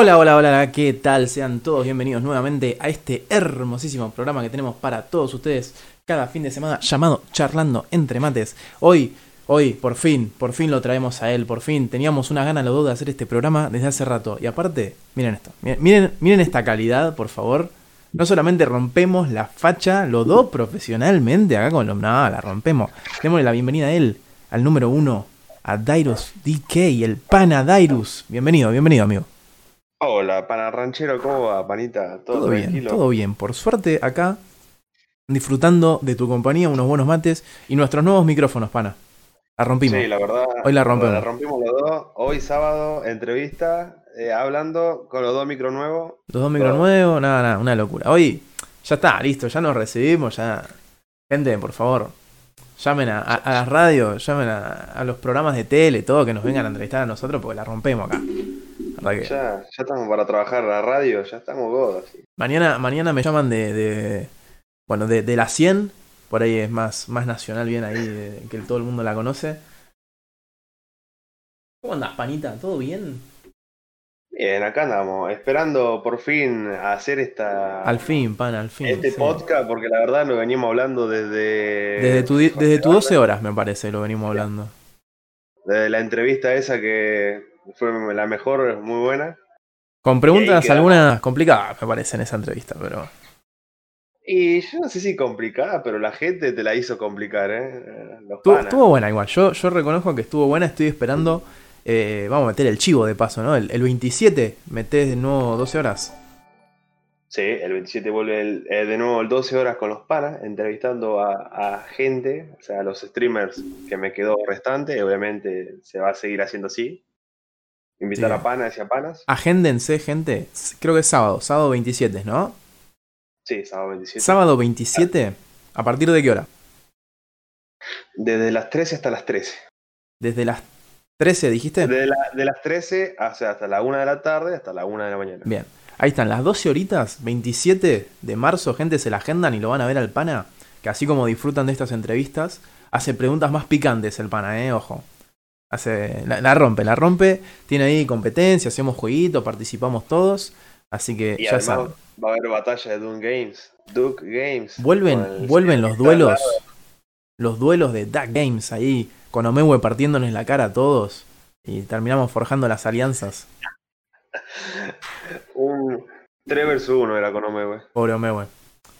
Hola, hola, hola, ¿qué tal? Sean todos bienvenidos nuevamente a este hermosísimo programa que tenemos para todos ustedes cada fin de semana llamado Charlando entre Mates. Hoy, hoy, por fin, por fin lo traemos a él, por fin. Teníamos una gana, lo dos, de hacer este programa desde hace rato. Y aparte, miren esto, miren, miren esta calidad, por favor. No solamente rompemos la facha, lo do profesionalmente acá con los... No, la rompemos. Démosle la bienvenida a él, al número uno, a Dairos DK, el pana Dairos. Bienvenido, bienvenido, amigo. Hola, pana ranchero, ¿cómo va, panita? ¿Todo, bien, todo bien. Por suerte, acá, disfrutando de tu compañía, unos buenos mates y nuestros nuevos micrófonos, pana. La rompimos. Sí, la verdad. Hoy la rompimos. La rompimos los dos. Hoy sábado, entrevista, eh, hablando con los dos micros nuevos. Los dos micros nuevos, nada, nada, una locura. Hoy ya está, listo, ya nos recibimos, ya. Gente, por favor, llamen a, las radios, llamen a, a, los programas de tele, todo, que nos vengan a entrevistar a nosotros porque la rompemos acá. Ya, ya estamos para trabajar la radio, ya estamos godos. Mañana, mañana me llaman de, de bueno, de, de, la 100, por ahí es más, más nacional bien ahí, que todo el mundo la conoce. ¿Cómo andas, panita? ¿Todo bien? Bien, acá andamos, esperando por fin hacer esta... Al fin, pan, al fin. Este podcast, porque la verdad lo venimos hablando desde... Desde tu, desde tu 12 horas, me parece, lo venimos hablando. Desde la entrevista esa que fue la mejor, muy buena. Con preguntas algunas complicadas, me parece, en esa entrevista, pero. Y yo no sé si complicada, pero la gente te la hizo complicar, ¿eh? estuvo, buena igual. Yo, yo reconozco que estuvo buena, estoy esperando. Eh, vamos a meter el chivo de paso, ¿no? El, 27, metés de nuevo 12 horas. Sí, el 27 vuelve eh, de nuevo el 12 horas con los panas, entrevistando a, gente, o sea, a los streamers que me quedó restante. Obviamente se va a seguir haciendo así. Invitar a panas y a panas. Agéndense, gente. Creo que es sábado, sábado 27, ¿no? Sí, sábado 27. Sábado 27, ¿a partir de qué hora? Desde las 13 hasta las 13. ¿Desde las 13 dijiste? de las 13 hasta la 1 de la tarde hasta la 1 de la mañana. Bien. Ahí están, las 12 horitas, 27 de marzo, gente se la agendan y lo van a ver al pana, que así como disfrutan de estas entrevistas, hace preguntas más picantes el pana, eh, ojo. Hace, la, rompe, la rompe. Tiene ahí competencia, hacemos jueguitos, participamos todos. Así que ya saben. Va a haber batalla de Duke Games. Duke Games. Vuelven, vuelven los duelos. Los duelos de Duck Games ahí. Con Omewe partiéndonos la cara a todos. Y terminamos forjando las alianzas. Un 3 vs 1 era con Omewe. Pobre Omewe.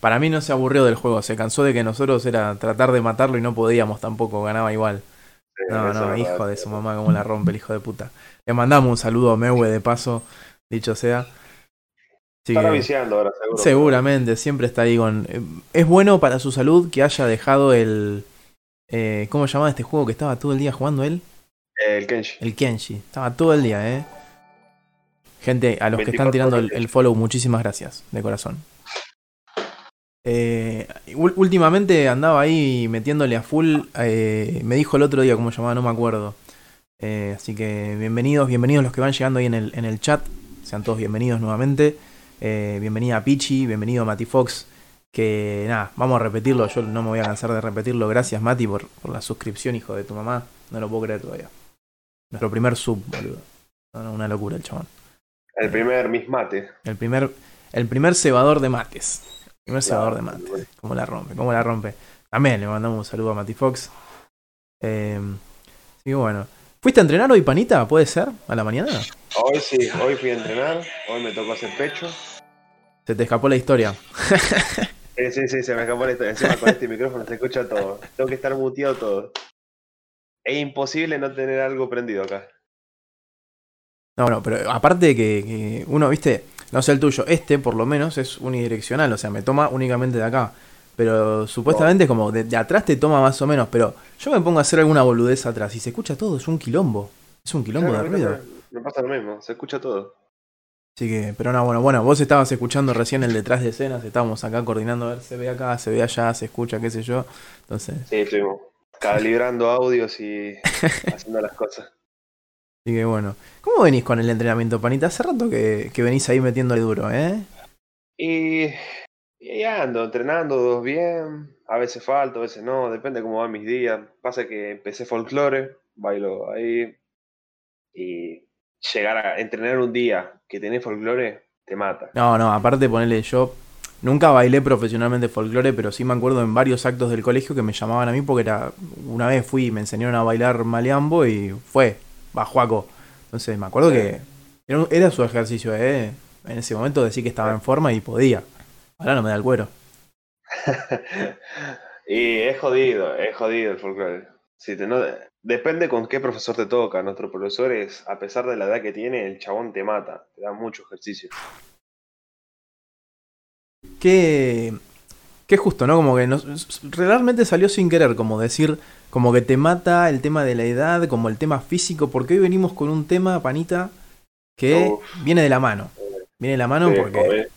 Para mí no se aburrió del juego. Se cansó de que nosotros era tratar de matarlo y no podíamos tampoco. Ganaba igual. No, no, hijo de su mamá, como la rompe el hijo de puta. Le mandamos un saludo a Mewe de paso, dicho sea. Está viciando ahora, seguro. Seguramente, siempre está ahí con. Eh, es bueno para su salud que haya dejado el. Eh, ¿Cómo se llamaba este juego que estaba todo el día jugando él? El Kenshi. El Kenshi. Estaba todo el día, eh. Gente, a los que están tirando el follow, muchísimas gracias, de corazón. Eh, últimamente andaba ahí metiéndole a full. Eh, me dijo el otro día cómo llamaba, no me acuerdo. Eh, así que bienvenidos, bienvenidos los que van llegando ahí en el, en el chat. Sean todos bienvenidos nuevamente. bienvenida a Pichi, bienvenido a Mati Fox. Que nada, vamos a repetirlo. Yo no me voy a cansar de repetirlo. Gracias, Mati, por, por la suscripción, hijo de tu mamá. No lo puedo creer todavía. Nuestro primer sub, boludo. una locura el chabón. El primer Miss Mate. El primer, el primer cebador de mates. Primer cebador de mate. ¿Cómo la rompe? ¿Cómo la rompe? También le mandamos un saludo a Mati Fox. Eh, sí, bueno. ¿Fuiste a entrenar hoy, panita? ¿Puede ser? ¿A la mañana? Hoy sí, hoy fui a entrenar. Hoy me tocó hacer pecho. Se te escapó la historia. sí, sí, sí, se me escapó la historia. Encima con este micrófono se escucha todo. Tengo que estar muteado todo. Es imposible no tener algo prendido acá. No, no, pero aparte de que uno, viste, no sé el tuyo. Este, por lo menos, es unidireccional. O sea, me toma únicamente de acá. Pero supuestamente como de, atrás te toma más o menos. Pero yo me pongo a hacer alguna boludez atrás y se escucha todo. Es un quilombo. Es un quilombo de ruido. Me, pasa lo mismo. Se escucha todo. Así que, pero no, bueno, bueno, vos estabas escuchando recién el detrás de escenas, estábamos acá coordinando a ver, se ve acá, se ve allá, se escucha, qué sé yo. Entonces. Sí, estuvimos calibrando audios y haciendo las cosas. Así que bueno. ¿Cómo venís con el entrenamiento, panita? Hace rato que, que venís ahí metiéndole duro, ¿eh? Y, ya ando entrenando bien. A veces falto, a veces no. Depende cómo van mis días. Pasa que empecé folclore, bailo ahí. Y llegar a entrenar un día que tenés folclore, te mata. No, no, aparte ponerle yo. Nunca bailé profesionalmente folclore, pero sí me acuerdo en varios actos del colegio que me llamaban a mí porque era. Una vez fui y me enseñaron a bailar maleambo y fue, bajuaco. Entonces me acuerdo que era, era, su ejercicio, ¿eh? En ese momento decir que estaba en forma y podía. Ahora no me da el cuero. y es jodido, es jodido el folclore. Si te, no, depende con qué profesor te toca. Nuestro profesor es, a pesar de la edad que tiene, el chabón te mata, te da mucho ejercicio. Qué, qué justo, ¿no? Como que realmente salió sin querer, como decir, como que te mata el tema de la edad, como el tema físico, porque hoy venimos con un tema, panita, que viene de la mano. Viene de la mano porque...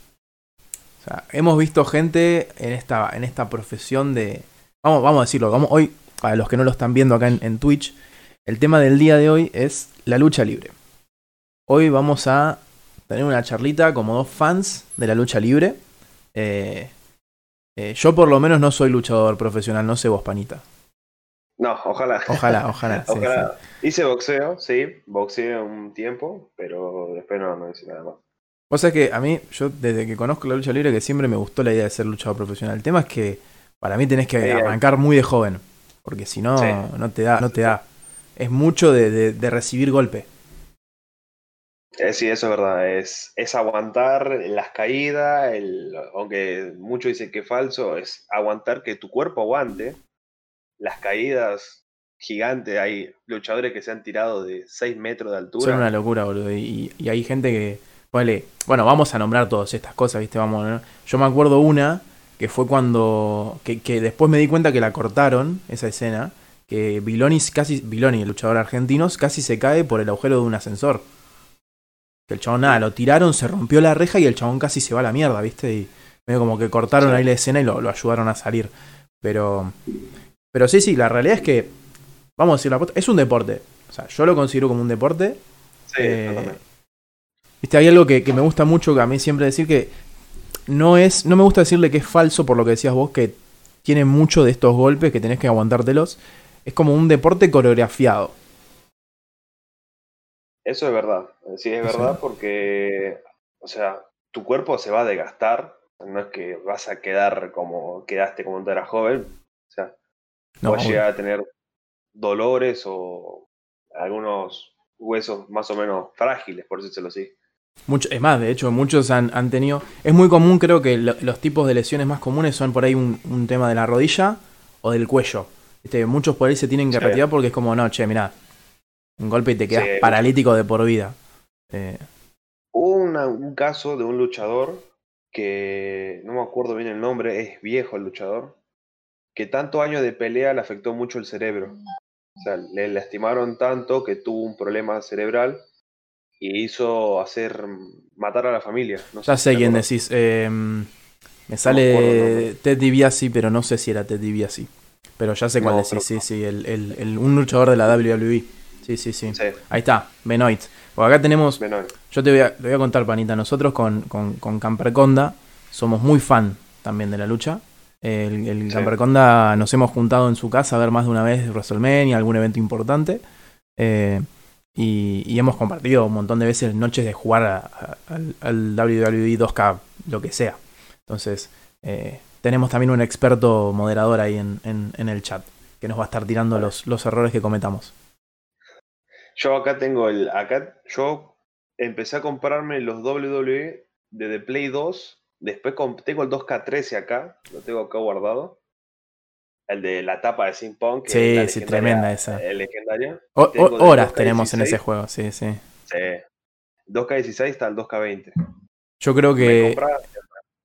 O sea, hemos visto gente en esta, en esta profesión de... Vamos, vamos a decirlo, vamos, hoy para los que no lo están viendo acá en, Twitch, el tema del día de hoy es la lucha libre. Hoy vamos a tener una charlita como dos fans de la lucha libre. Eh, eh, yo por lo menos no soy luchador profesional, no sé vos, Panita. No, ojalá. Ojalá, ojalá. Hice boxeo, sí, boxeé un tiempo, pero después no, no hice nada más. O sea que a mí, yo desde que conozco la lucha libre, que siempre me gustó la idea de ser luchador profesional. El tema es que para mí tenés que arrancar muy de joven. Porque si no, no te da, no te da. Es mucho de, de, recibir golpe. Eh, sí, eso es verdad. Es, es aguantar las caídas, aunque muchos dicen que es falso, es aguantar que tu cuerpo aguante las caídas gigantes. Hay luchadores que se han tirado de 6 metros de altura. Son una locura, boludo. Y, y hay gente que. Vale, bueno, vamos a nombrar todas estas cosas, ¿viste? Vamos, Yo me acuerdo una que fue cuando. Que, después me di cuenta que la cortaron, esa escena. Que Viloni casi. Viloni, el luchador argentino, casi se cae por el agujero de un ascensor. El chabón nada, lo tiraron, se rompió la reja y el chabón casi se va a la mierda, ¿viste? Y medio como que cortaron ahí la escena y lo, ayudaron a salir. Pero. Pero sí, sí, la realidad es que. Vamos a decir la Es un deporte. O sea, yo lo considero como un deporte. Sí, eh, Viste, hay algo que, que, me gusta mucho que a mí siempre decir que no es, no me gusta decirle que es falso por lo que decías vos, que tiene mucho de estos golpes que tenés que aguantártelos. Es como un deporte coreografiado. Eso es verdad. Sí, es verdad porque, o sea, tu cuerpo se va a desgastar. No es que vas a quedar como quedaste como cuando eras joven. O sea, no, vas a llegar a tener dolores o algunos huesos más o menos frágiles, por decirlo así. Mucho, es más, de hecho, muchos han, han tenido. Es muy común, creo que los tipos de lesiones más comunes son por ahí un, tema de la rodilla o del cuello. Este, muchos por ahí se tienen que retirar porque es como, no, che, mirá, un golpe y te quedas paralítico de por vida. Eh. Hubo un caso de un luchador que no me acuerdo bien el nombre, es viejo el luchador, que tanto años de pelea le afectó mucho el cerebro. O sea, le lastimaron tanto que tuvo un problema cerebral y hizo hacer matar a la familia. ya sé quién decís. Em, me sale Ted DiBiase, pero no sé si era Ted DiBiase. Pero ya sé cuál decís, sí, sí, el, el, un luchador de la WWE. Sí, sí, sí. Ahí está, Benoit. Porque acá tenemos. Yo te voy, a, voy a contar, panita. Nosotros con, con, con Camperconda somos muy fan también de la lucha. El, el Camperconda nos hemos juntado en su casa a ver más de una vez WrestleMania, algún evento importante. Eh, y, hemos compartido un montón de veces noches de jugar al, WWE 2K, lo que sea. Entonces, eh, tenemos también un experto moderador ahí en, en, el chat que nos va a estar tirando los, los errores que cometamos. Yo acá tengo el. Acá yo empecé a comprarme los WWE de The Play 2. Después tengo el 2K13 acá. Lo tengo acá guardado el de la tapa de Pong. sí, sí, tremenda esa. El legendario. horas tenemos en ese juego, sí, sí. Sí. 2K16 está el 2K20. Yo creo que.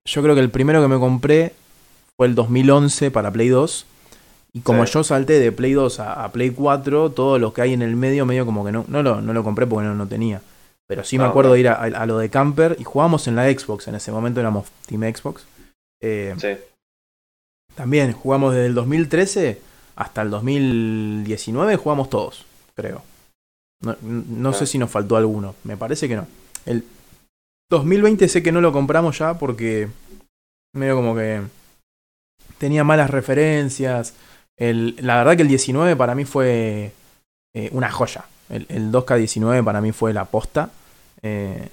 Yo creo que el primero que me compré fue el 2011 para Play 2. Y como yo salté de Play 2 a, Play 4, todo lo que hay en el medio, medio como que no, no, lo, no lo compré porque no, no tenía. Pero sí me ah, acuerdo de ir a, lo de Camper y jugábamos en la Xbox. En ese momento éramos Team Xbox. Eh, sí. También jugamos desde el 2013 hasta el 2019, jugamos todos, creo. No, sé si nos faltó alguno, me parece que no. El 2020 sé que no lo compramos ya porque medio como que tenía malas referencias. El, la verdad que el 19 para mí fue eh, una joya. El, el 2K19 para mí fue la posta. Eh,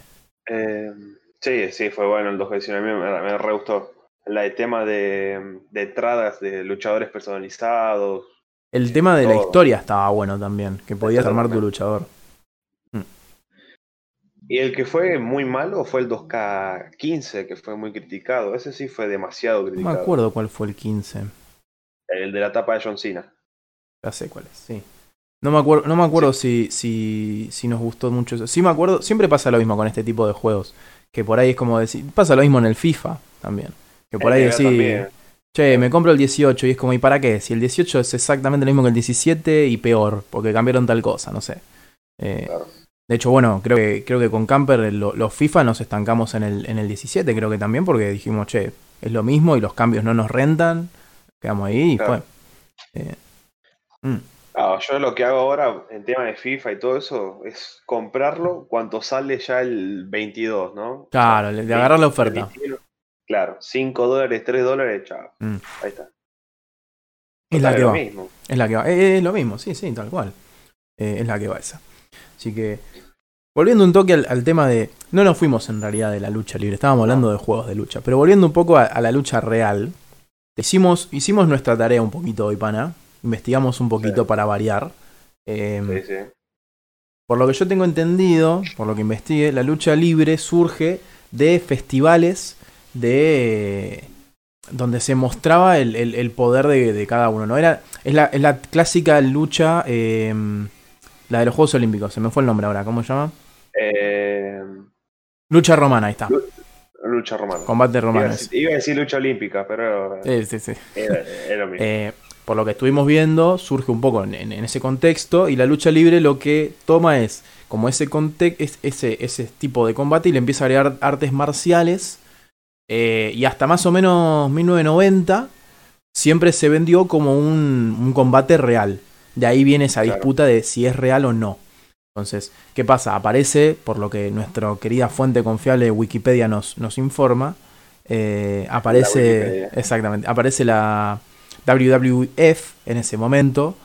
Eh, sí, sí, fue bueno el 2K19, a mí me, me re gustó. La, el tema de, de entradas de luchadores personalizados. el tema de la todo. historia estaba bueno también, que podías armar tu luchador. Y el que fue muy malo fue el 2K15, que fue muy criticado. Ese sí fue demasiado No me criticado. acuerdo cuál fue el 15. El de la tapa de John Cena. Ya sé cuál es, sí. No me acuerdo, no me acuerdo si, si, si nos gustó mucho eso. Sí me acuerdo, siempre pasa lo mismo con este tipo de juegos. Que por ahí es como decir, pasa lo mismo en el FIFA también. Que por El ahí también. che, me compro el 18 y es como, ¿y para qué? Si el 18 es exactamente lo mismo que el 17 y peor, porque cambiaron tal cosa, no sé. Eh, Claro. De hecho, bueno, creo que, creo que con Camper lo- los FIFA nos estancamos en el, en el 17, creo que también, porque dijimos, che, es lo mismo y los cambios no nos rentan. Quedamos ahí y Claro. fue. Eh, mm. Ah, yo lo que hago ahora en tema de FIFA y todo eso es comprarlo cuando sale ya el 22, ¿no? Claro, de agarrar la oferta. 21. Claro, 5 dólares, 3 dólares, chao. Mm. Ahí está. Es la que va. mismo. Es la que va. Eh, Es, lo mismo, sí, sí, tal cual. Eh, es la que va esa. Así que, volviendo un toque al, al tema de... No nos fuimos en realidad de la lucha libre, estábamos hablando de juegos de lucha, pero volviendo un poco a, a la lucha real, hicimos, hicimos nuestra tarea un poquito hoy, pana. Investigamos un poquito Sí. para variar. Eh, Sí, sí. Por lo que yo tengo entendido, por lo que investigué, la lucha libre surge de festivales de donde se mostraba el, el- el poder de, de cada uno, ¿no? Era, es, la, es la clásica lucha, eh, la de los Juegos Olímpicos, se me fue el nombre ahora, ¿cómo se llama? Eh, Lucha romana, ahí está. Lucha romana. Combate romano. iba a decir lucha olímpica, pero Sí, sí, sí. era, era lo mismo. Eh, por lo que estuvimos viendo, surge un poco en, en- en ese contexto y la lucha libre lo que toma es como ese, conte- es- ese, ese tipo de combate y le empieza a agregar artes marciales eh, y hasta más o menos 1990 siempre se vendió como un, un combate real. De ahí viene esa Claro. disputa de si es real o no. Entonces, ¿qué pasa? Aparece, por lo que nuestra querida fuente confiable Wikipedia nos, nos informa, eh, aparece, exactamente, aparece la WWF en ese momento,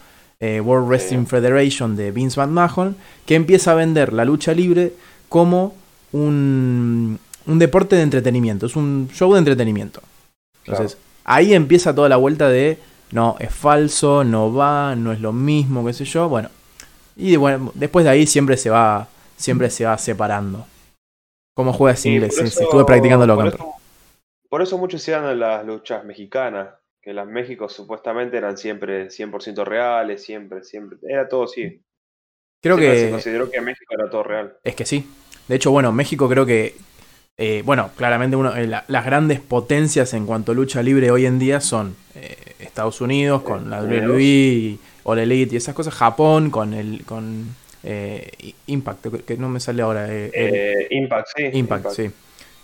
eh, World Wrestling Federation de Vince McMahon, que empieza a vender la lucha libre como un, un deporte de entretenimiento, es un show de entretenimiento. Entonces, ahí empieza toda la vuelta de, no, es falso, no va, no es lo mismo, qué sé yo, bueno. Y bueno, después de ahí siempre se va, siempre se va separando. ¿Cómo juegas inglés? Sí, sí, eso- estuve practicándolo por eso, por eso muchos se dan las luchas mexicanas, que las México supuestamente eran siempre 100% reales, siempre, siempre. Era todo así. Creo Siempre se que consideró que México era todo real. es que sí. De hecho, bueno, México creo que, eh, bueno, claramente uno, eh, la- las grandes potencias en cuanto a lucha libre hoy en día son eh, Estados Unidos con la. WWE, y All Elite y esas cosas, Japón con el con eh, Impact, que- no me sale ahora. eh, Eh, Impact, sí. Impact, sí.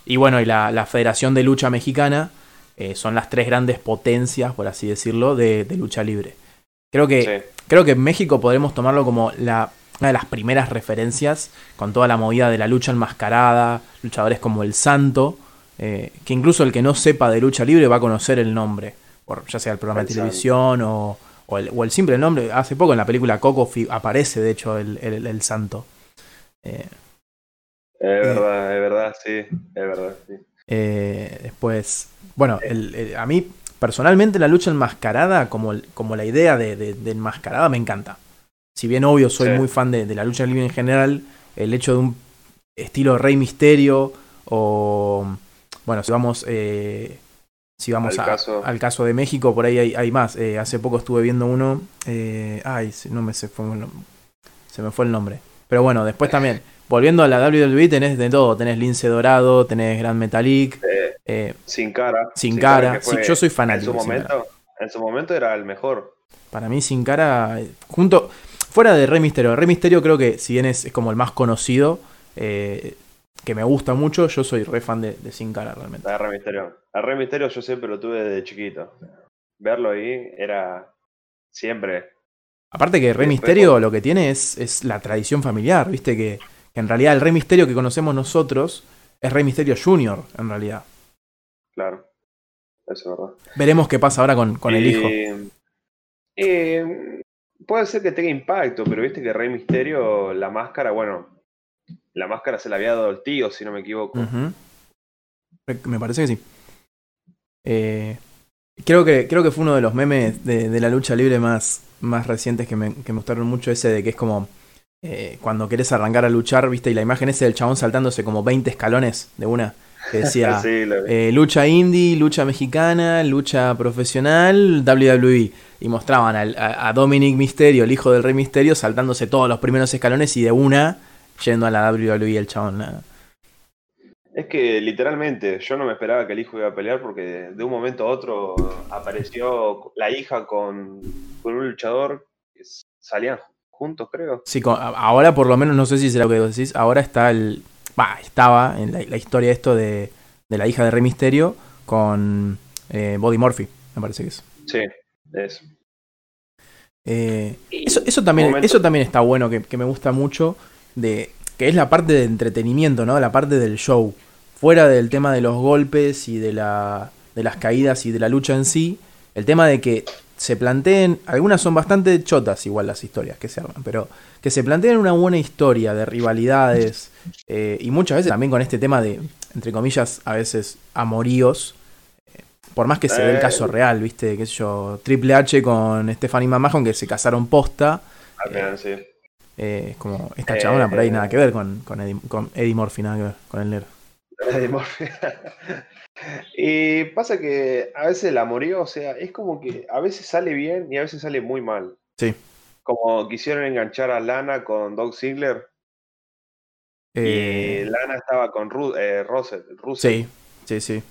Y bueno, y la, la Federación de Lucha Mexicana eh, son las tres grandes potencias, por así decirlo, de, de lucha libre. Creo que, Sí. creo que México podremos tomarlo como la, una de las primeras referencias con toda la movida de la lucha enmascarada, luchadores como el Santo, eh, que incluso el que no sepa de lucha libre va a conocer el nombre, por, ya sea el programa El de televisión o, o el, o el simple nombre. Hace poco en la película Coco aparece, de hecho, el, el- el Santo. Eh, Es verdad, es verdad, sí. Es verdad, sí. Eh, después, bueno, a mí personalmente la lucha enmascarada, como, el- como la idea de, de- de enmascarada, me encanta. Si bien obvio soy Sí. muy fan de, de la lucha libre en general, el hecho de un estilo Rey Misterio o, bueno, si vamos, eh, si vamos Al a- caso. al caso de México, por ahí hay, hay más. Eh, hace poco estuve viendo uno, eh, ay, no me se, fue, se me fue el nombre. Pero bueno, después también, volviendo a la WWE, tenés de todo, tenés Lince Dorado, tenés Gran Metalik, Eh, eh, sin cara. sin cara. que fue- Sí, yo soy en fanático. su Sin Cara. momento, en su momento era el mejor. Para mí, Sin Cara, junto. Fuera de Rey Misterio. Rey Misterio creo que, si bien es, es como el más conocido, eh, que me gusta mucho, yo soy re fan de, de Sin Cara realmente. A Rey Misterio. A Rey Misterio yo siempre lo tuve desde chiquito. Verlo ahí era siempre. Aparte que Rey Misterio lo que tiene es, es la tradición familiar, viste que, que en realidad el Rey Misterio que conocemos nosotros es Rey Misterio Jr., en realidad. Claro. Eso es verdad. Veremos qué pasa ahora con, con el hijo. Y puede ser que tenga impacto, pero viste que Rey Misterio, la máscara, bueno, la máscara se la había dado el tío, si no me equivoco. Me parece que sí. Eh, creo, que, creo que fue uno de los memes de, la lucha libre más, más recientes que me, que me gustaron mucho, ese de que es como eh, cuando querés arrancar a luchar, viste, y la imagen ese del chabón saltándose como 20 escalones de una. Que decía eh, lucha indie, lucha mexicana, lucha profesional, WWE. Y mostraban a, Dominic Misterio, el hijo del Rey Misterio, saltándose todos los primeros escalones y de una yendo a la WWE el chabón. Es que literalmente yo no me esperaba que el hijo iba a pelear porque de un momento a otro apareció la hija con, con un luchador que salían juntos, creo. Sí, ahora por lo menos, no sé si será lo que decís, ahora está el... Bah, estaba en la, historia esto de, de, la hija de Rey Misterio con eh, Body Murphy, me parece que es. Sí, es. Eh, eso, eso, también, eso también está bueno, que, que, me gusta mucho, de que es la parte de entretenimiento, ¿no? La parte del show. Fuera del tema de los golpes y de, la, de las caídas y de la lucha en sí, el tema de que se planteen, algunas son bastante chotas igual las historias que se arman, pero que se planteen una buena historia de rivalidades eh, y muchas veces también con este tema de, entre comillas, a veces amoríos, eh, por más que se ve el caso eh. real, viste, qué sé yo, Triple H con Stephanie McMahon que se casaron posta. Es como esta chabona por ahí nada que ver con, con, Eddie, con Eddie Murphy, nada que ver con el negro. Eddie Murphy. Y pasa que a veces el amorío, o sea, es como que a veces sale bien y a veces sale muy mal. Sí. Como quisieron enganchar a Lana con Doug Ziggler. Y eh, Lana estaba con Ru eh, Russell, Sí, sí, sí.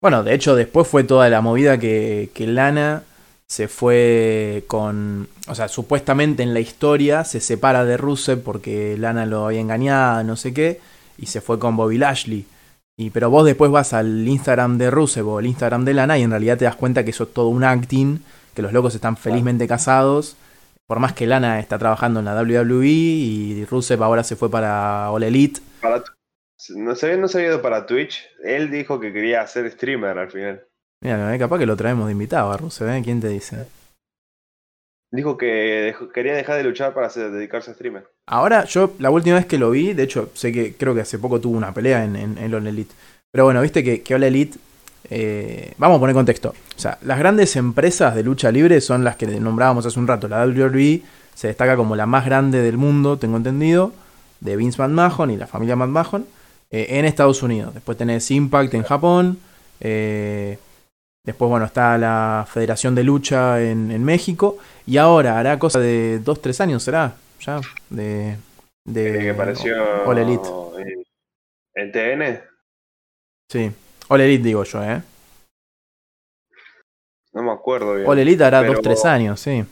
Bueno, de hecho, después fue toda la movida que, que Lana se fue con. O sea, supuestamente en la historia se separa de Rusev porque Lana lo había engañado, no sé qué, y se fue con Bobby Lashley. Y, pero vos después vas al Instagram de Rusev o el Instagram de Lana y en realidad te das cuenta que eso es todo un acting, que los locos están felizmente casados. Por más que Lana está trabajando en la WWE y Rusev ahora se fue para All Elite. no, se había, no se ido para Twitch. Él dijo que quería ser streamer al final. Mira, capaz que lo traemos de invitado a Rusev, ¿eh? ¿Quién te dice? Dijo que quería dejar de luchar para dedicarse a streamer. Ahora, yo la última vez que lo vi, de hecho, sé que creo que hace poco tuvo una pelea en, en, en Elite. Pero bueno, viste que, que All Elite. Eh, vamos a poner contexto. O sea, las grandes empresas de lucha libre son las que nombrábamos hace un rato. La WWE se destaca como la más grande del mundo, tengo entendido, de Vince McMahon y la familia McMahon, eh, en Estados Unidos. Después tenés Impact en Japón. Eh, Después, bueno, está la Federación de Lucha en, México. Y ahora hará cosa de 2-3 años, ¿será? Ya, de. de que apareció. All Elite. ¿En TN? Sí. All Elite, digo yo, ¿eh? No me acuerdo bien. All Elite hará 2-3 años, sí.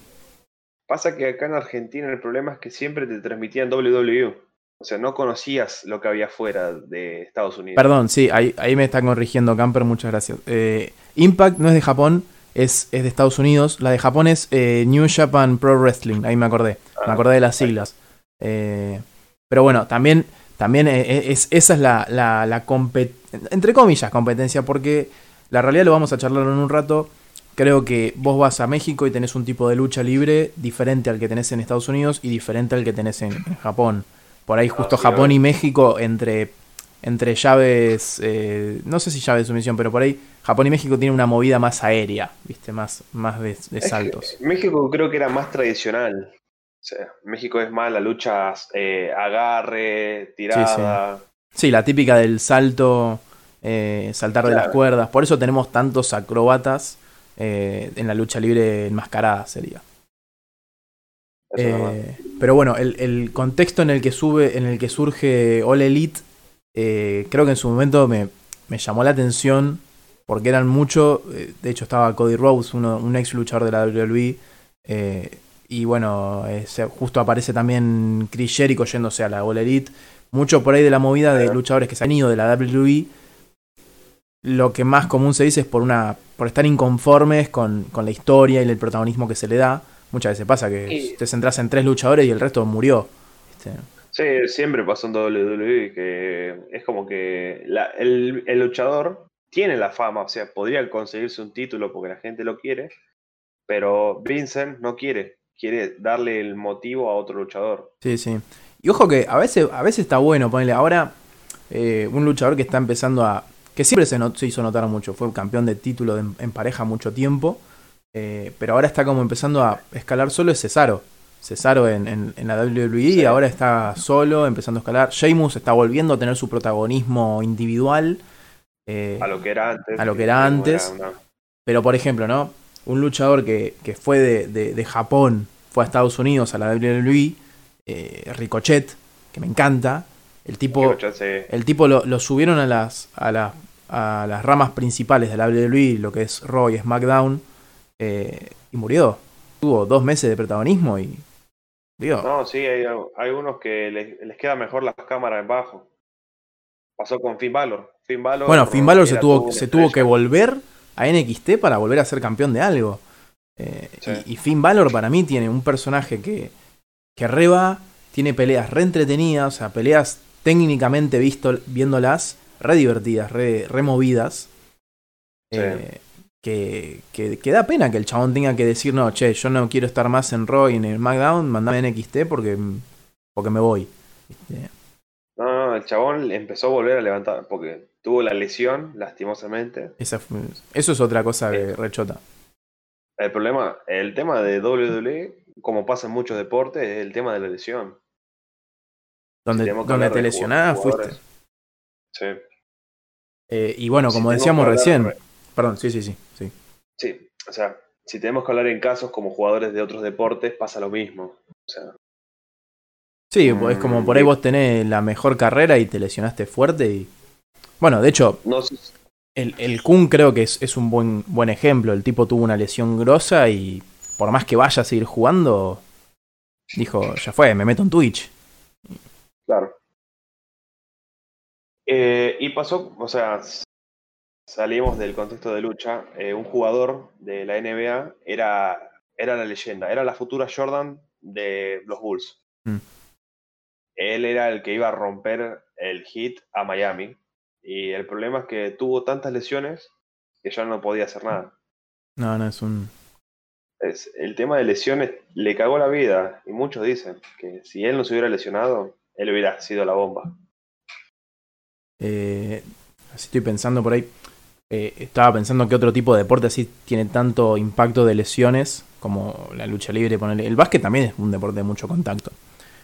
Pasa que acá en Argentina el problema es que siempre te transmitían WWE. O sea, no conocías lo que había fuera de Estados Unidos. Perdón, sí, ahí, ahí me está corrigiendo Camper, muchas gracias. Eh, Impact no es de Japón, es, es, de Estados Unidos. La de Japón es eh, New Japan Pro Wrestling, ahí me acordé. me ah, acordé de las siglas. Eh, pero bueno, también, también es, esa es la, la, la entre comillas, competencia, porque la realidad lo vamos a charlar en un rato. Creo que vos vas a México y tenés un tipo de lucha libre diferente al que tenés en Estados Unidos y diferente al que tenés en Japón. Por ahí justo Japón y México entre, entre llaves, eh, no sé si llaves de sumisión, pero por ahí Japón y México tienen una movida más aérea, ¿viste? Más, más de, saltos. México creo que era más tradicional. O sea, México es más la lucha eh, agarre, tirada. Sí, la típica del salto, eh, saltar de las cuerdas. Por eso tenemos tantos acróbatas en la lucha libre enmascarada, sería. Eh, pero bueno, el, contexto en el que sube, en el que surge All Elite, eh, creo que en su momento me, llamó la atención porque eran mucho. Eh, de hecho, estaba Cody Rhodes, un ex luchador de la WWE. y bueno, justo aparece también Chris Jericho yéndose a la All Elite. Mucho por ahí de la movida de luchadores que se han ido de la WWE. Lo que más común se dice es por una por estar inconformes con, con la historia y el protagonismo que se le da. Muchas veces pasa que te centras en tres luchadores y el resto murió. Sí, siempre pasó en WWE que es como que el, luchador tiene la fama, o sea, podría conseguirse un título porque la gente lo quiere, pero Vincent no quiere, quiere darle el motivo a otro luchador. Sí, sí. Y ojo que a veces, a veces está bueno ponerle ahora eh, un luchador que está empezando a. que siempre se, se hizo notar mucho, fue campeón de título en pareja mucho tiempo, eh, pero ahora está como empezando a escalar solo, es Cesaro. Cesaro en, en, la WWE ahora está solo, empezando a escalar. Sheamus está volviendo a tener su protagonismo individual. Eh, a lo que era antes. A lo que era antes. Pero por ejemplo, ¿no? Un luchador que, que fue de, de, Japón, fue a Estados Unidos, a la WWE, eh, Ricochet, que me encanta. El tipo, el tipo lo, lo, subieron a las, a, la, a las ramas principales de la WWE, lo que es Raw y SmackDown, eh, y murió. Tuvo dos meses de protagonismo y no, sí, hay, hay unos que les, les, queda mejor las cámaras en bajo. Pasó con Finn Balor. Finn Balor bueno, Finn Balor se tuvo, se tuvo que volver a NXT para volver a ser campeón de algo. Eh, y, Finn Balor para mí tiene un personaje que, que reba, tiene peleas re entretenidas, o sea, peleas técnicamente visto, viéndolas re divertidas, re, movidas. Eh, que, que, da pena que el chabón tenga que decir, no, che, yo no quiero estar más en Raw y en el SmackDown, mandame en XT porque, porque me voy. No, no, el chabón empezó a volver a levantar porque tuvo la lesión, lastimosamente. Esa eso es otra cosa de rechota. El problema, el tema de WWE, como pasa en muchos deportes, es el tema de la lesión. Donde, donde te lesionabas fuiste. Sí. Eh, y bueno, como decíamos recién, perdón, sí, sí, sí. Sí, o sea, si tenemos que hablar en casos como jugadores de otros deportes, pasa lo mismo. O sea, sí, pues es como por ahí vos tenés la mejor carrera y te lesionaste fuerte y... Bueno, de hecho, el, el Kun creo que es, un buen, buen ejemplo. El tipo tuvo una lesión grosa y por más que vaya a seguir jugando, dijo, ya fue, me meto en Twitch. Claro. Eh, y pasó, o sea, salimos del contexto de lucha, eh, un jugador de la NBA era, era la leyenda, era la futura Jordan de los Bulls. Mm. Él era el que iba a romper el hit a Miami. Y el problema es que tuvo tantas lesiones que ya no podía hacer nada. No, no, es un... Es, el tema de lesiones le cagó la vida. Y muchos dicen que si él no se hubiera lesionado, él hubiera sido la bomba. Eh, así estoy pensando por ahí. Eh, estaba pensando que otro tipo de deporte así tiene tanto impacto de lesiones como la lucha libre. Ponerle. El básquet también es un deporte de mucho contacto.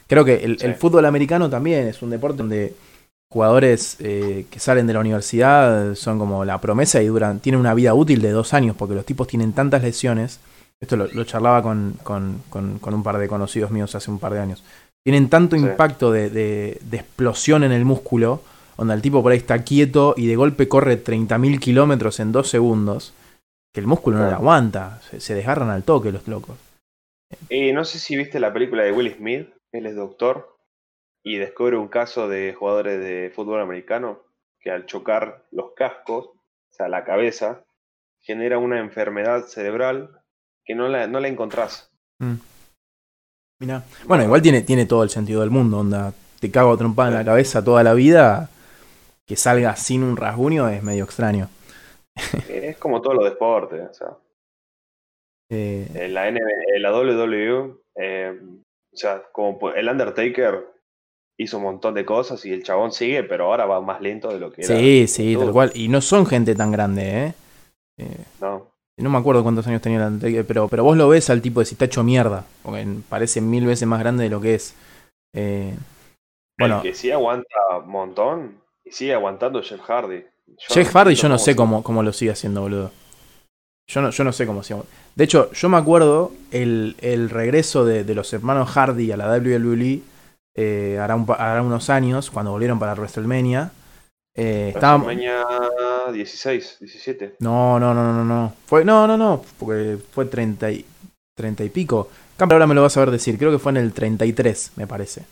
Creo que el, fútbol americano también es un deporte donde jugadores eh, que salen de la universidad son como la promesa y duran, tienen una vida útil de dos años porque los tipos tienen tantas lesiones. Esto lo, charlaba con, con, con, un par de conocidos míos hace un par de años. Tienen tanto impacto de, de, de explosión en el músculo donde el tipo por ahí está quieto y de golpe corre 30.000 kilómetros en dos segundos, que el músculo no le aguanta, se, desgarran al toque los locos. Y no sé si viste la película de Will Smith, él es doctor y descubre un caso de jugadores de fútbol americano que al chocar los cascos, o sea, la cabeza, genera una enfermedad cerebral que no la, no la encontrás. Mm. Bueno, igual tiene, tiene todo el sentido del mundo, onda. Te cago trompada en la cabeza toda la vida, que salga sin un rasguño es medio extraño. Es como todos los deportes, o sea. Eh, la, WWE, eh, o sea, como el Undertaker hizo un montón de cosas y el chabón sigue, pero ahora va más lento de lo que era. Sí, sí, tal cual. Y no son gente tan grande, ¿eh? ¿eh? no. No me acuerdo cuántos años tenía el Undertaker, pero, pero vos lo ves al tipo de si está hecho mierda, porque parece mil veces más grande de lo que es. Eh, bueno. El que sí aguanta un montón y sigue aguantando Jeff Hardy. Jeff Hardy yo no sé cómo, cómo lo sigue haciendo, boludo. Yo no, yo no sé cómo se De hecho, yo me acuerdo el, el regreso de, de, los hermanos Hardy a la WWE eh, hará, un, hará, unos años, cuando volvieron para WrestleMania. Eh, WrestleMania 16, 17. No, no, no, no, no. Fue, no, no, no, porque fue 30 y, 30 y pico. Campbell ahora me lo vas a ver decir, creo que fue en el 33, me parece.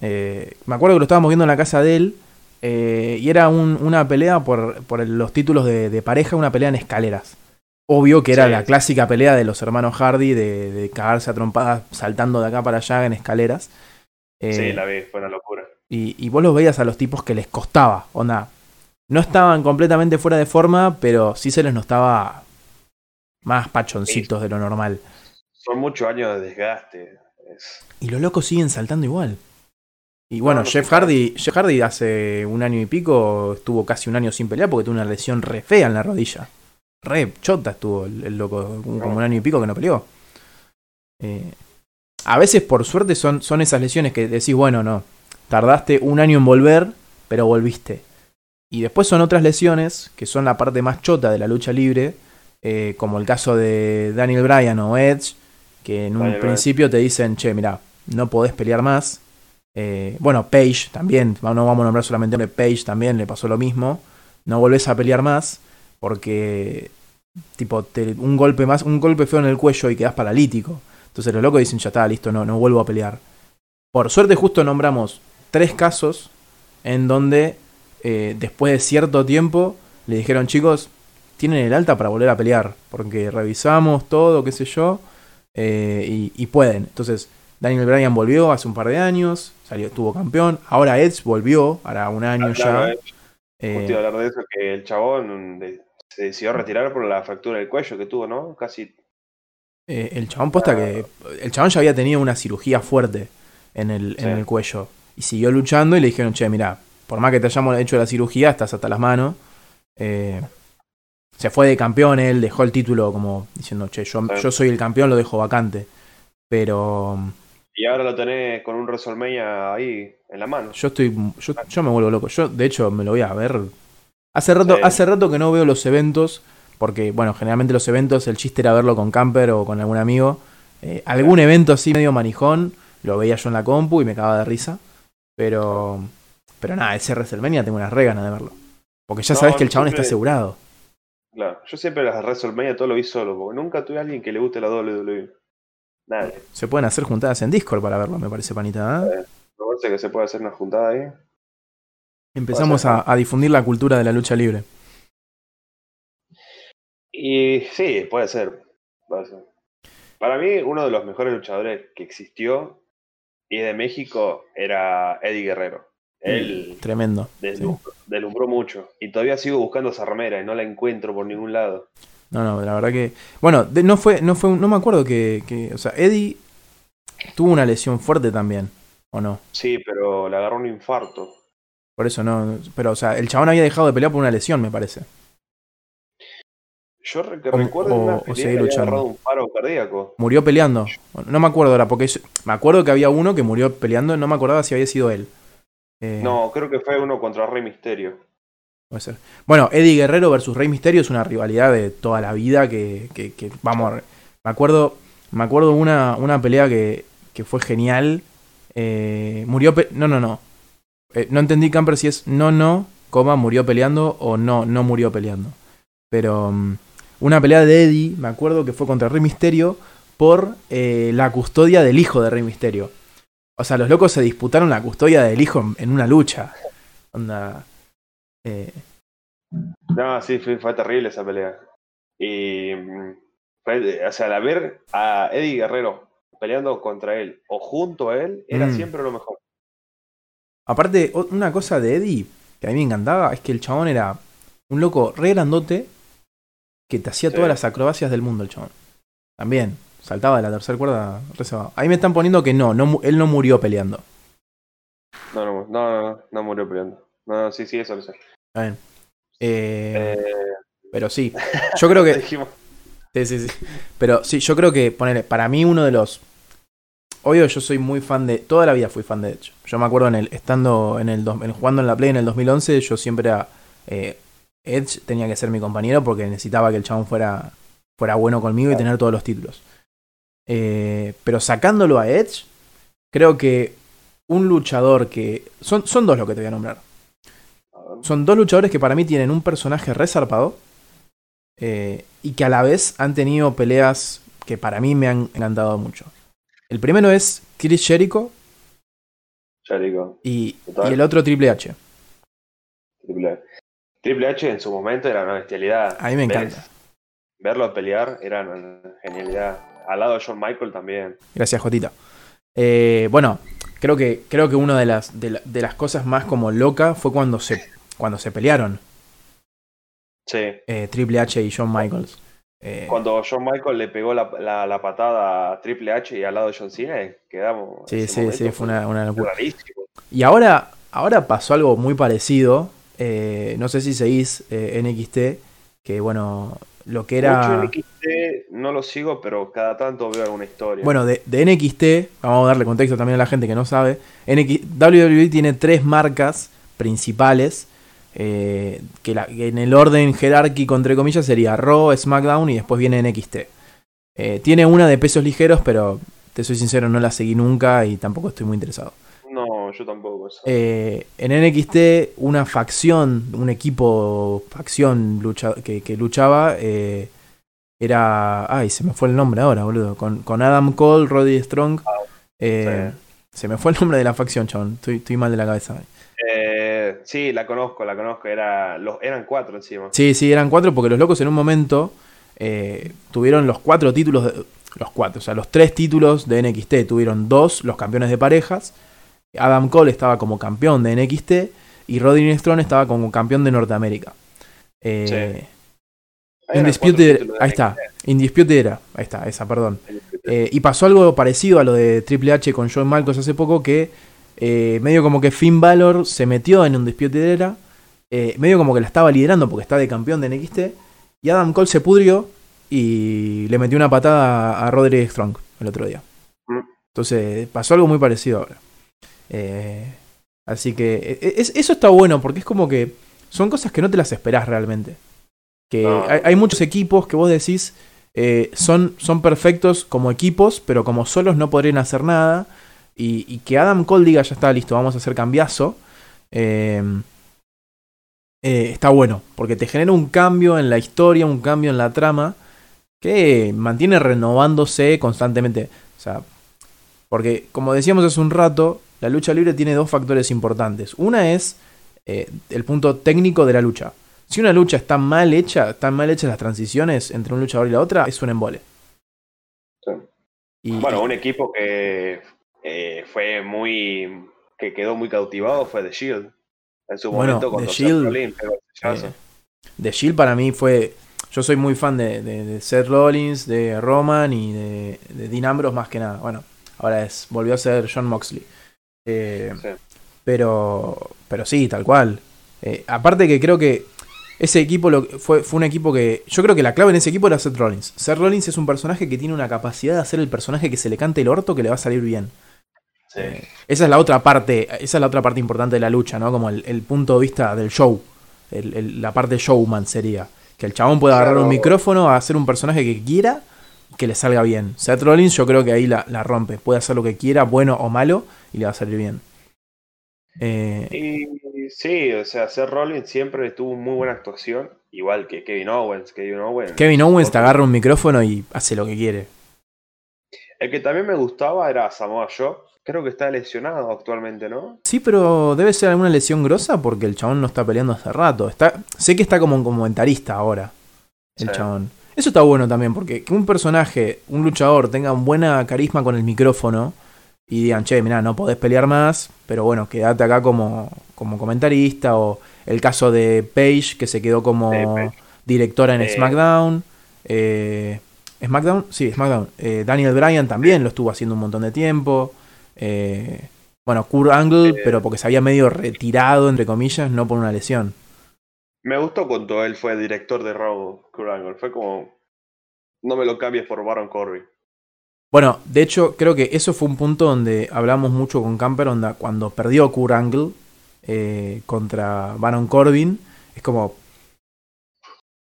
Eh, me acuerdo que lo estábamos viendo en la casa de él eh, y era una pelea por, por los títulos de, pareja, una pelea en escaleras. Obvio que era la clásica pelea de los hermanos Hardy de, cagarse a trompadas saltando de acá para allá en escaleras. sí, eh, la vi, fue una locura. Y, vos los veías a los tipos que les costaba, onda. No estaban completamente fuera de forma, pero sí se les notaba más pachoncitos de lo normal. son muchos años de desgaste. Y los locos siguen saltando igual. Y bueno, Jeff, Hardy, Jeff Hardy hace un año y pico estuvo casi un año sin pelear porque tuvo una lesión re fea en la rodilla. Re chota estuvo el, loco, como un año y pico que no peleó. Eh, a veces, por suerte, son, son esas lesiones que decís, bueno, no, tardaste un año en volver, pero volviste. Y después son otras lesiones, que son la parte más chota de la lucha libre, eh, como el caso de Daniel Bryan o Edge, que en un principio te dicen, che, mira, no podés pelear más. Eh, bueno, Page también, no vamos a nombrar solamente a Page también le pasó lo mismo. No volvés a pelear más porque, tipo, un golpe más, un golpe feo en el cuello y quedás paralítico. Entonces los locos dicen, ya está, listo, no, no vuelvo a pelear. Por suerte justo nombramos tres casos en donde eh, después de cierto tiempo le dijeron, chicos, tienen el alta para volver a pelear, porque revisamos todo, qué sé yo, eh, y, pueden. Entonces, Daniel Bryan volvió hace un par de años, salió, tuvo campeón, ahora Edge volvió, hará un año ya. Eh, hablar de eso, que el chabón se decidió retirar por la fractura del cuello que tuvo, ¿no? Casi eh, el chabón posta que. El chabón ya había tenido una cirugía fuerte en el, en el cuello. Y siguió luchando y le dijeron, che, mira, por más que te hayamos hecho la cirugía, estás hasta las manos. Eh, se fue de campeón, él dejó el título como diciendo, che, yo, yo soy el campeón, lo dejo vacante. Pero. Y ahora lo tenés con un WrestleMania ahí en la mano. Yo estoy. Yo, yo me vuelvo loco. Yo, de hecho, me lo voy a ver. Hace rato, hace rato que no veo los eventos porque, bueno, generalmente los eventos, el chiste era verlo con Camper o con algún amigo. Eh, algún evento así medio manijón, lo veía yo en la compu y me cagaba de risa. Pero, pero nada, ese WrestleMania tengo unas re de verlo. Porque ya sabes que el chabón está asegurado. Claro, yo siempre las WrestleMania todo lo vi solo, porque nunca tuve a alguien que le guste la WWE. Nadie. Se pueden hacer juntadas en Discord para verlo, me parece, panita. ¿eh? me parece que se puede hacer una juntada ahí. Empezamos a difundir la cultura de la lucha libre. Y sí, puede ser, Para mí, uno de los mejores luchadores que existió y de México era Eddie Guerrero. Él Tremendo. Deslumbró, mucho. Y todavía sigo buscando esa remera y no la encuentro por ningún lado. No, no, la verdad que. Bueno, no fue, no fue, no me acuerdo que, que. O sea, Eddie tuvo una lesión fuerte también, ¿o no? Sí, pero le agarró un infarto. Por eso no. Pero, o sea, el chabón había dejado de pelear por una lesión, me parece. Yo recuerdo una un paro cardíaco. Murió peleando. No me acuerdo ahora, porque me acuerdo que había uno que murió peleando, no me acordaba si había sido él. Eh, no, creo que fue uno contra Rey Misterio. Puede ser. Bueno, Eddie Guerrero versus Rey Misterio es una rivalidad de toda la vida que, que, vamos, me acuerdo, me acuerdo una, una pelea que, que fue genial. Eh, murió, no, no, no. Eh, no entendí, Camper, si es no, no, coma, murió peleando o no, no murió peleando. Pero mm, una pelea de Eddie, me acuerdo que fue contra Rey Misterio por eh, la custodia del hijo de Rey Misterio. O sea, los locos se disputaron la custodia del hijo en, una lucha. Onda. Eh... No, sí, fue, terrible esa pelea. Y. O sea, al ver a Eddie Guerrero peleando contra él o junto a él, era mm. siempre lo mejor. Aparte, una cosa de Eddie que a mí me encantaba es que el chabón era un loco re grandote que te hacía todas las acrobacias del mundo el chabón. También, saltaba de la tercera cuerda. Ahí me están poniendo que no, no él no murió peleando. No, no, no, no, murió peleando. No, sí, sí, eso lo sé. Bien. Eh, eh, Pero sí, yo creo que... sí, sí, sí. Pero sí, yo creo que, ponerle, para mí uno de los... Obvio, yo soy muy fan de... Toda la vida fui fan de Edge. Yo me acuerdo en el, estando en el, jugando en la Play en el 2011, yo siempre era eh, Edge tenía que ser mi compañero porque necesitaba que el chabón fuera, fuera bueno conmigo y tener todos los títulos. Eh, pero sacándolo a Edge, creo que un luchador que. Son, son dos lo que te voy a nombrar. Son dos luchadores que para mí tienen un personaje resarpado. Eh, y que a la vez han tenido peleas que para mí me han encantado mucho. El primero es Chris Jericho. Jericho. Y, y el otro Triple H. Triple H. Triple H en su momento era una bestialidad. A mí me encanta. Verlo pelear era una genialidad. Al lado de Shawn Michael también. Gracias, Jotita. Eh, bueno, creo que, creo que una de las, de, las cosas más como loca fue cuando se, cuando se pelearon. Sí. Eh, Triple H y Shawn Michaels. Eh, Cuando John Michael le pegó la, la- la patada a Triple H y al lado de John Cena, quedamos. sí, sí, momento sí, fue una, una locura. rarísimo. Y ahora, ahora pasó algo muy parecido. eh, no sé si seguís eh, NXT, que bueno, lo que era... Mucho NXT no lo sigo, pero cada tanto veo alguna historia. Bueno, de, de NXT, vamos a darle contexto también a la gente que no sabe. WWE tiene tres marcas principales. eh, que, la- que en el orden jerárquico, entre comillas, sería Raw, SmackDown y después viene NXT. Eh, tiene una de pesos ligeros, pero te soy sincero, no la seguí nunca y tampoco estoy muy interesado. No, yo tampoco. Eh, en NXT, una facción, un equipo, facción lucha- que, que luchaba, era. Ay, se me fue el nombre ahora, boludo. Con, con Adam Cole, Roddy Strong. eh, Se me fue el nombre de la facción, chabón. Estoy, estoy mal de la cabeza. Eh, sí, la conozco, la conozco. Era, los, eran cuatro encima. Sí, sí, eran cuatro porque los locos en un momento eh, tuvieron los cuatro títulos. de- los cuatro, o sea, los tres títulos de NXT. Tuvieron dos, los campeones de parejas. Adam Cole estaba como campeón de NXT. Y Roddy Strong estaba como campeón de Norteamérica. Eh, Sí. Títulos de ahí está. Indisputed era. Ahí está, esa, perdón. Eh, y pasó algo parecido a lo de Triple H con Shawn Michaels hace poco, que eh, medio como que Finn Balor se metió en un Undisputed Era, eh, medio como que la estaba liderando porque está de campeón de NXT, y Adam Cole se pudrió y le metió una patada a Roderick Strong el otro día. Mm. Entonces pasó algo muy parecido ahora. Así que eh, es- eso está bueno porque es como que son cosas que no te las esperás realmente. Que No. hay, hay muchos equipos que vos decís eh, son, son perfectos como equipos, pero como solos no podrían hacer nada. Y, y que Adam Cole diga, ya está listo, vamos a hacer cambiazo. eh, eh, está bueno, porque te genera un cambio en la historia, un cambio en la trama, que mantiene renovándose constantemente. O sea, porque como decíamos hace un rato, la lucha libre tiene dos factores importantes. Una es eh, el punto técnico de la lucha. Si una lucha está mal hecha, están mal hechas las transiciones entre un luchador y la otra, es un embole. Sí. Y, Bueno, un equipo que eh, fue muy. que quedó muy cautivado fue The Shield. En su Bueno, momento cuando The Shield. Eh, The Shield para mí fue. Yo soy muy fan de, de- de Seth Rollins, de Roman y de, de Dean Ambrose más que nada. Bueno, ahora es volvió a ser John Moxley. Eh, Sí. pero, pero sí, tal cual. Aparte que creo que ese equipo lo, fue, fue un equipo que... Yo creo que la clave en ese equipo era Seth Rollins. Seth Rollins es un personaje que tiene una capacidad de hacer el personaje que se le cante el orto que le va a salir bien. Sí. Eh, esa es la otra parte, esa es la otra parte importante de la lucha, ¿no? Como el, el punto de vista del show. El- el- la parte showman sería. Que el chabón pueda agarrar Claro. un micrófono, a hacer un personaje que quiera que le salga bien. Seth Rollins yo creo que ahí la, la rompe. Puede hacer lo que quiera, bueno o malo, y le va a salir bien. Eh, Y sí, o sea, Seth Rollins siempre tuvo muy buena actuación, igual que Kevin Owens. Kevin Owens. Kevin Owens te agarra un micrófono y hace lo que quiere. El que también me gustaba era Samoa Joe. Creo que está lesionado actualmente, ¿no? Sí, pero debe ser alguna lesión grosa porque el chabón no está peleando hace rato. Está, sé que está como un comentarista ahora. El Sí. chabón. Eso está bueno también, porque que un personaje, un luchador, tenga un buena carisma con el micrófono y digan, che, mirá, no podés pelear más, pero bueno, quédate acá como, como comentarista. O el caso de Paige, que se quedó como Sí, directora en Eh. SmackDown. Eh, ¿SmackDown? Sí, SmackDown. Eh, Daniel Bryan también lo estuvo haciendo un montón de tiempo. Bueno, Kurt Angle, pero porque se había medio retirado, entre comillas, no por una lesión. Me gustó cuando él fue director de Raw, Kurt Angle. Fue como. No me lo cambies por Baron Corbin. Bueno, de hecho, creo que eso fue un punto donde hablamos mucho con Camper, onda, cuando perdió Kurt Angle eh, contra Baron Corbin. Es como.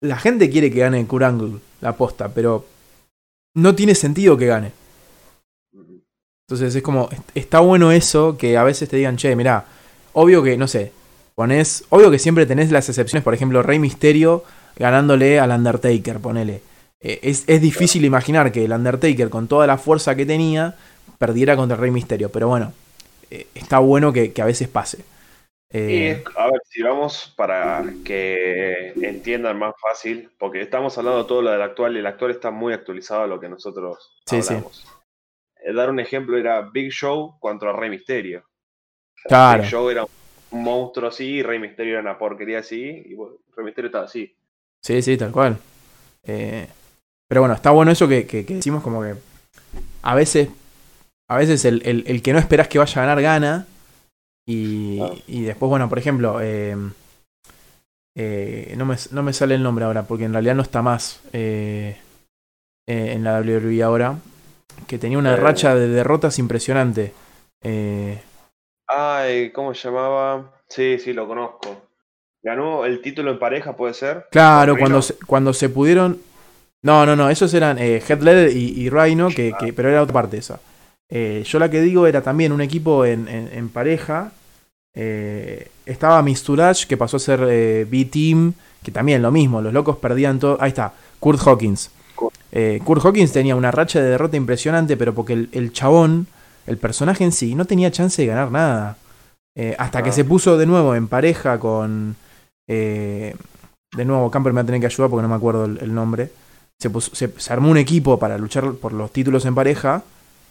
La gente quiere que gane Kurt Angle, la aposta, pero no tiene sentido que gane. Entonces es como, est- está bueno eso, que a veces te digan, che, mirá, obvio que, no sé, pones, obvio que siempre tenés las excepciones, por ejemplo, Rey Misterio ganándole al Undertaker, ponele. Eh, es, es difícil imaginar que el Undertaker, con toda la fuerza que tenía, perdiera contra el Rey Misterio, pero bueno, eh, está bueno que, que a veces pase. Y Eh, a ver, si vamos para que entiendan más fácil, porque estamos hablando de todo lo del actual y el actual está muy actualizado a lo que nosotros Sí, hablamos. Eh, Dar un ejemplo era Big Show contra Rey Misterio. Claro. Big Show era un monstruo así, y Rey Misterio era una porquería así, y bueno, Rey Misterio estaba así. Sí, sí, tal cual. Eh, Pero bueno, está bueno eso que, que, decimos como que a veces, a veces el, el, que no esperás que vaya a ganar gana. Y, y después, bueno, por ejemplo, eh, eh, no, me, no, me, sale el nombre ahora, porque en realidad no está más eh, eh en la WWE ahora. Que tenía una racha de derrotas impresionante. Ay, ¿cómo se llamaba? Sí, sí, lo conozco. ¿Ganó el título en pareja, puede ser? Claro, cuando se, cuando se pudieron. No, no, no, esos eran eh, Head y, y Rhino, que, que, pero era otra parte esa. Eh, yo la que digo era también un equipo en, en, pareja. Eh, estaba Misturage, que pasó a ser eh, B-Team, que también lo mismo, los locos perdían todo. Ahí está, Kurt Hawkins. Kurt Hawkins tenía una racha de derrota impresionante, pero porque el, el chabón, el personaje en sí, no tenía chance de ganar nada. Hasta que ah. se puso de nuevo en pareja con. De nuevo, Camper me va a tener que ayudar porque no me acuerdo el, nombre. Se, se, armó un equipo para luchar por los títulos en pareja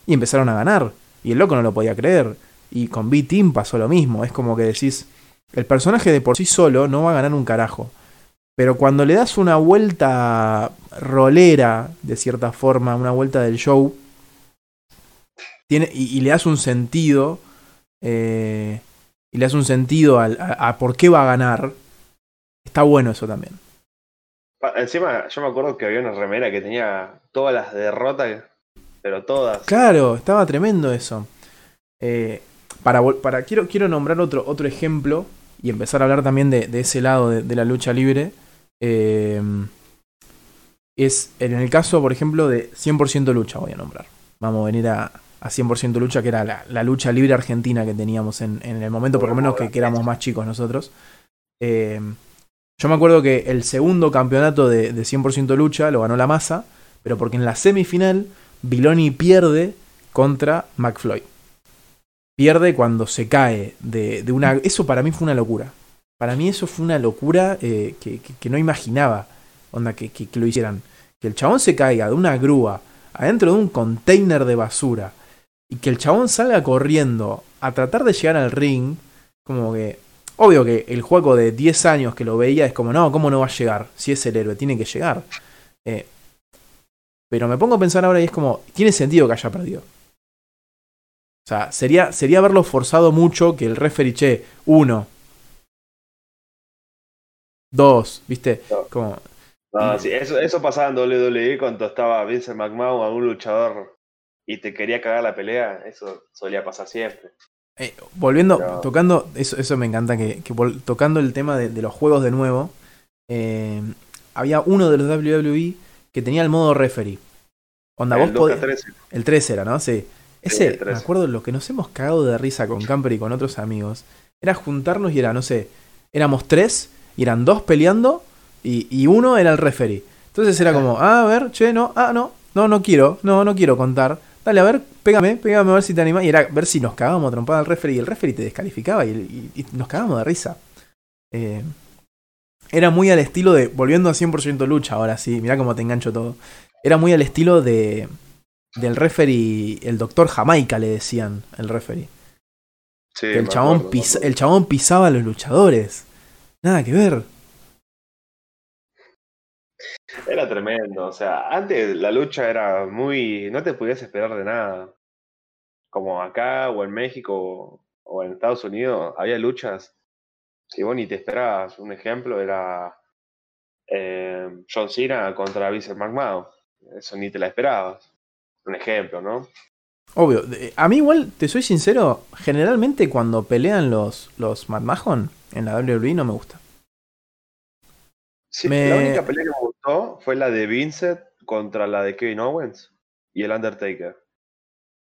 y empezaron a ganar. Y el loco no lo podía creer. Y con B-Team pasó lo mismo. Es como que decís, el personaje de por sí solo no va a ganar un carajo. Pero cuando le das una vuelta rolera, de cierta forma, una vuelta del show, tiene, y, le das un sentido, eh, y le das un sentido a, por qué va a ganar, está bueno eso también. Encima, yo me acuerdo que había una remera que tenía todas las derrotas, pero todas. Claro, estaba tremendo eso. Eh, para, para, quiero, quiero nombrar otro, otro ejemplo y empezar a hablar también de, ese lado de, la lucha libre. Eh, es en el caso, por ejemplo, de 100% lucha, voy a nombrar. Vamos a venir a, a 100% lucha, que era la, lucha libre argentina que teníamos en, el momento, por lo menos que, éramos más chicos nosotros. Eh, yo me acuerdo que el segundo campeonato de, 100% lucha lo ganó la masa, pero porque en la semifinal Biloni pierde contra McFloyd. Pierde cuando se cae de, una... Eso para mí fue una locura. Para mí eso fue una locura eh, que, no imaginaba onda, que, que lo hicieran. Que el chabón se caiga de una grúa adentro de un container de basura y que el chabón salga corriendo a tratar de llegar al ring, como que. Obvio que el juego de 10 años que lo veía es como, no, ¿cómo no va a llegar? Si es el héroe, tiene que llegar. Eh, pero me pongo a pensar ahora y es como, tiene sentido que haya perdido. O sea, sería, sería haberlo forzado mucho que el referee, che, uno, dos, ¿viste? Como, no, sí, eso, eso pasaba en WWE cuando estaba Vincent McMahon, algún luchador y te quería cagar la pelea, eso solía pasar siempre. Eh, volviendo, tocando, eso, eso me encanta, que, tocando el tema de, los juegos de nuevo, eh, había uno de los WWE que tenía el modo referee. Onda, el vos 13. El 13 era, ¿no? Sí. Ese, me acuerdo, lo que nos hemos cagado de risa con Camper y con otros amigos, era juntarnos y era, no sé, éramos tres y eran dos peleando y, y uno era el referee. Entonces era como, ah, a ver, che, no, ah, no, no, no quiero, no, no quiero contar dale, a ver, pégame, pégame a ver si te animas. Y era ver si nos cagábamos trompada al referee. Y el referee te descalificaba y, nos cagábamos de risa. Eh, era muy al estilo de, volviendo a 100% lucha, ahora sí, mirá cómo te engancho todo. Era muy al estilo de del referee, el doctor Jamaica le decían, el referee. Sí, el, chabón el chabón pisaba a los luchadores. Nada que ver. Era tremendo, o sea, antes la lucha era muy, no te podías esperar de nada. Como acá o en México o en Estados Unidos había luchas que vos ni te esperabas. Un ejemplo era eh, John Cena contra Vince McMahon. Eso ni te la esperabas. Un ejemplo, ¿no? Obvio. A mí igual, te soy sincero, generalmente cuando pelean los, los McMahon en la WWE no me gusta. Sí, La única pelea que me gustó fue la de Vincent contra la de Kevin Owens y el Undertaker.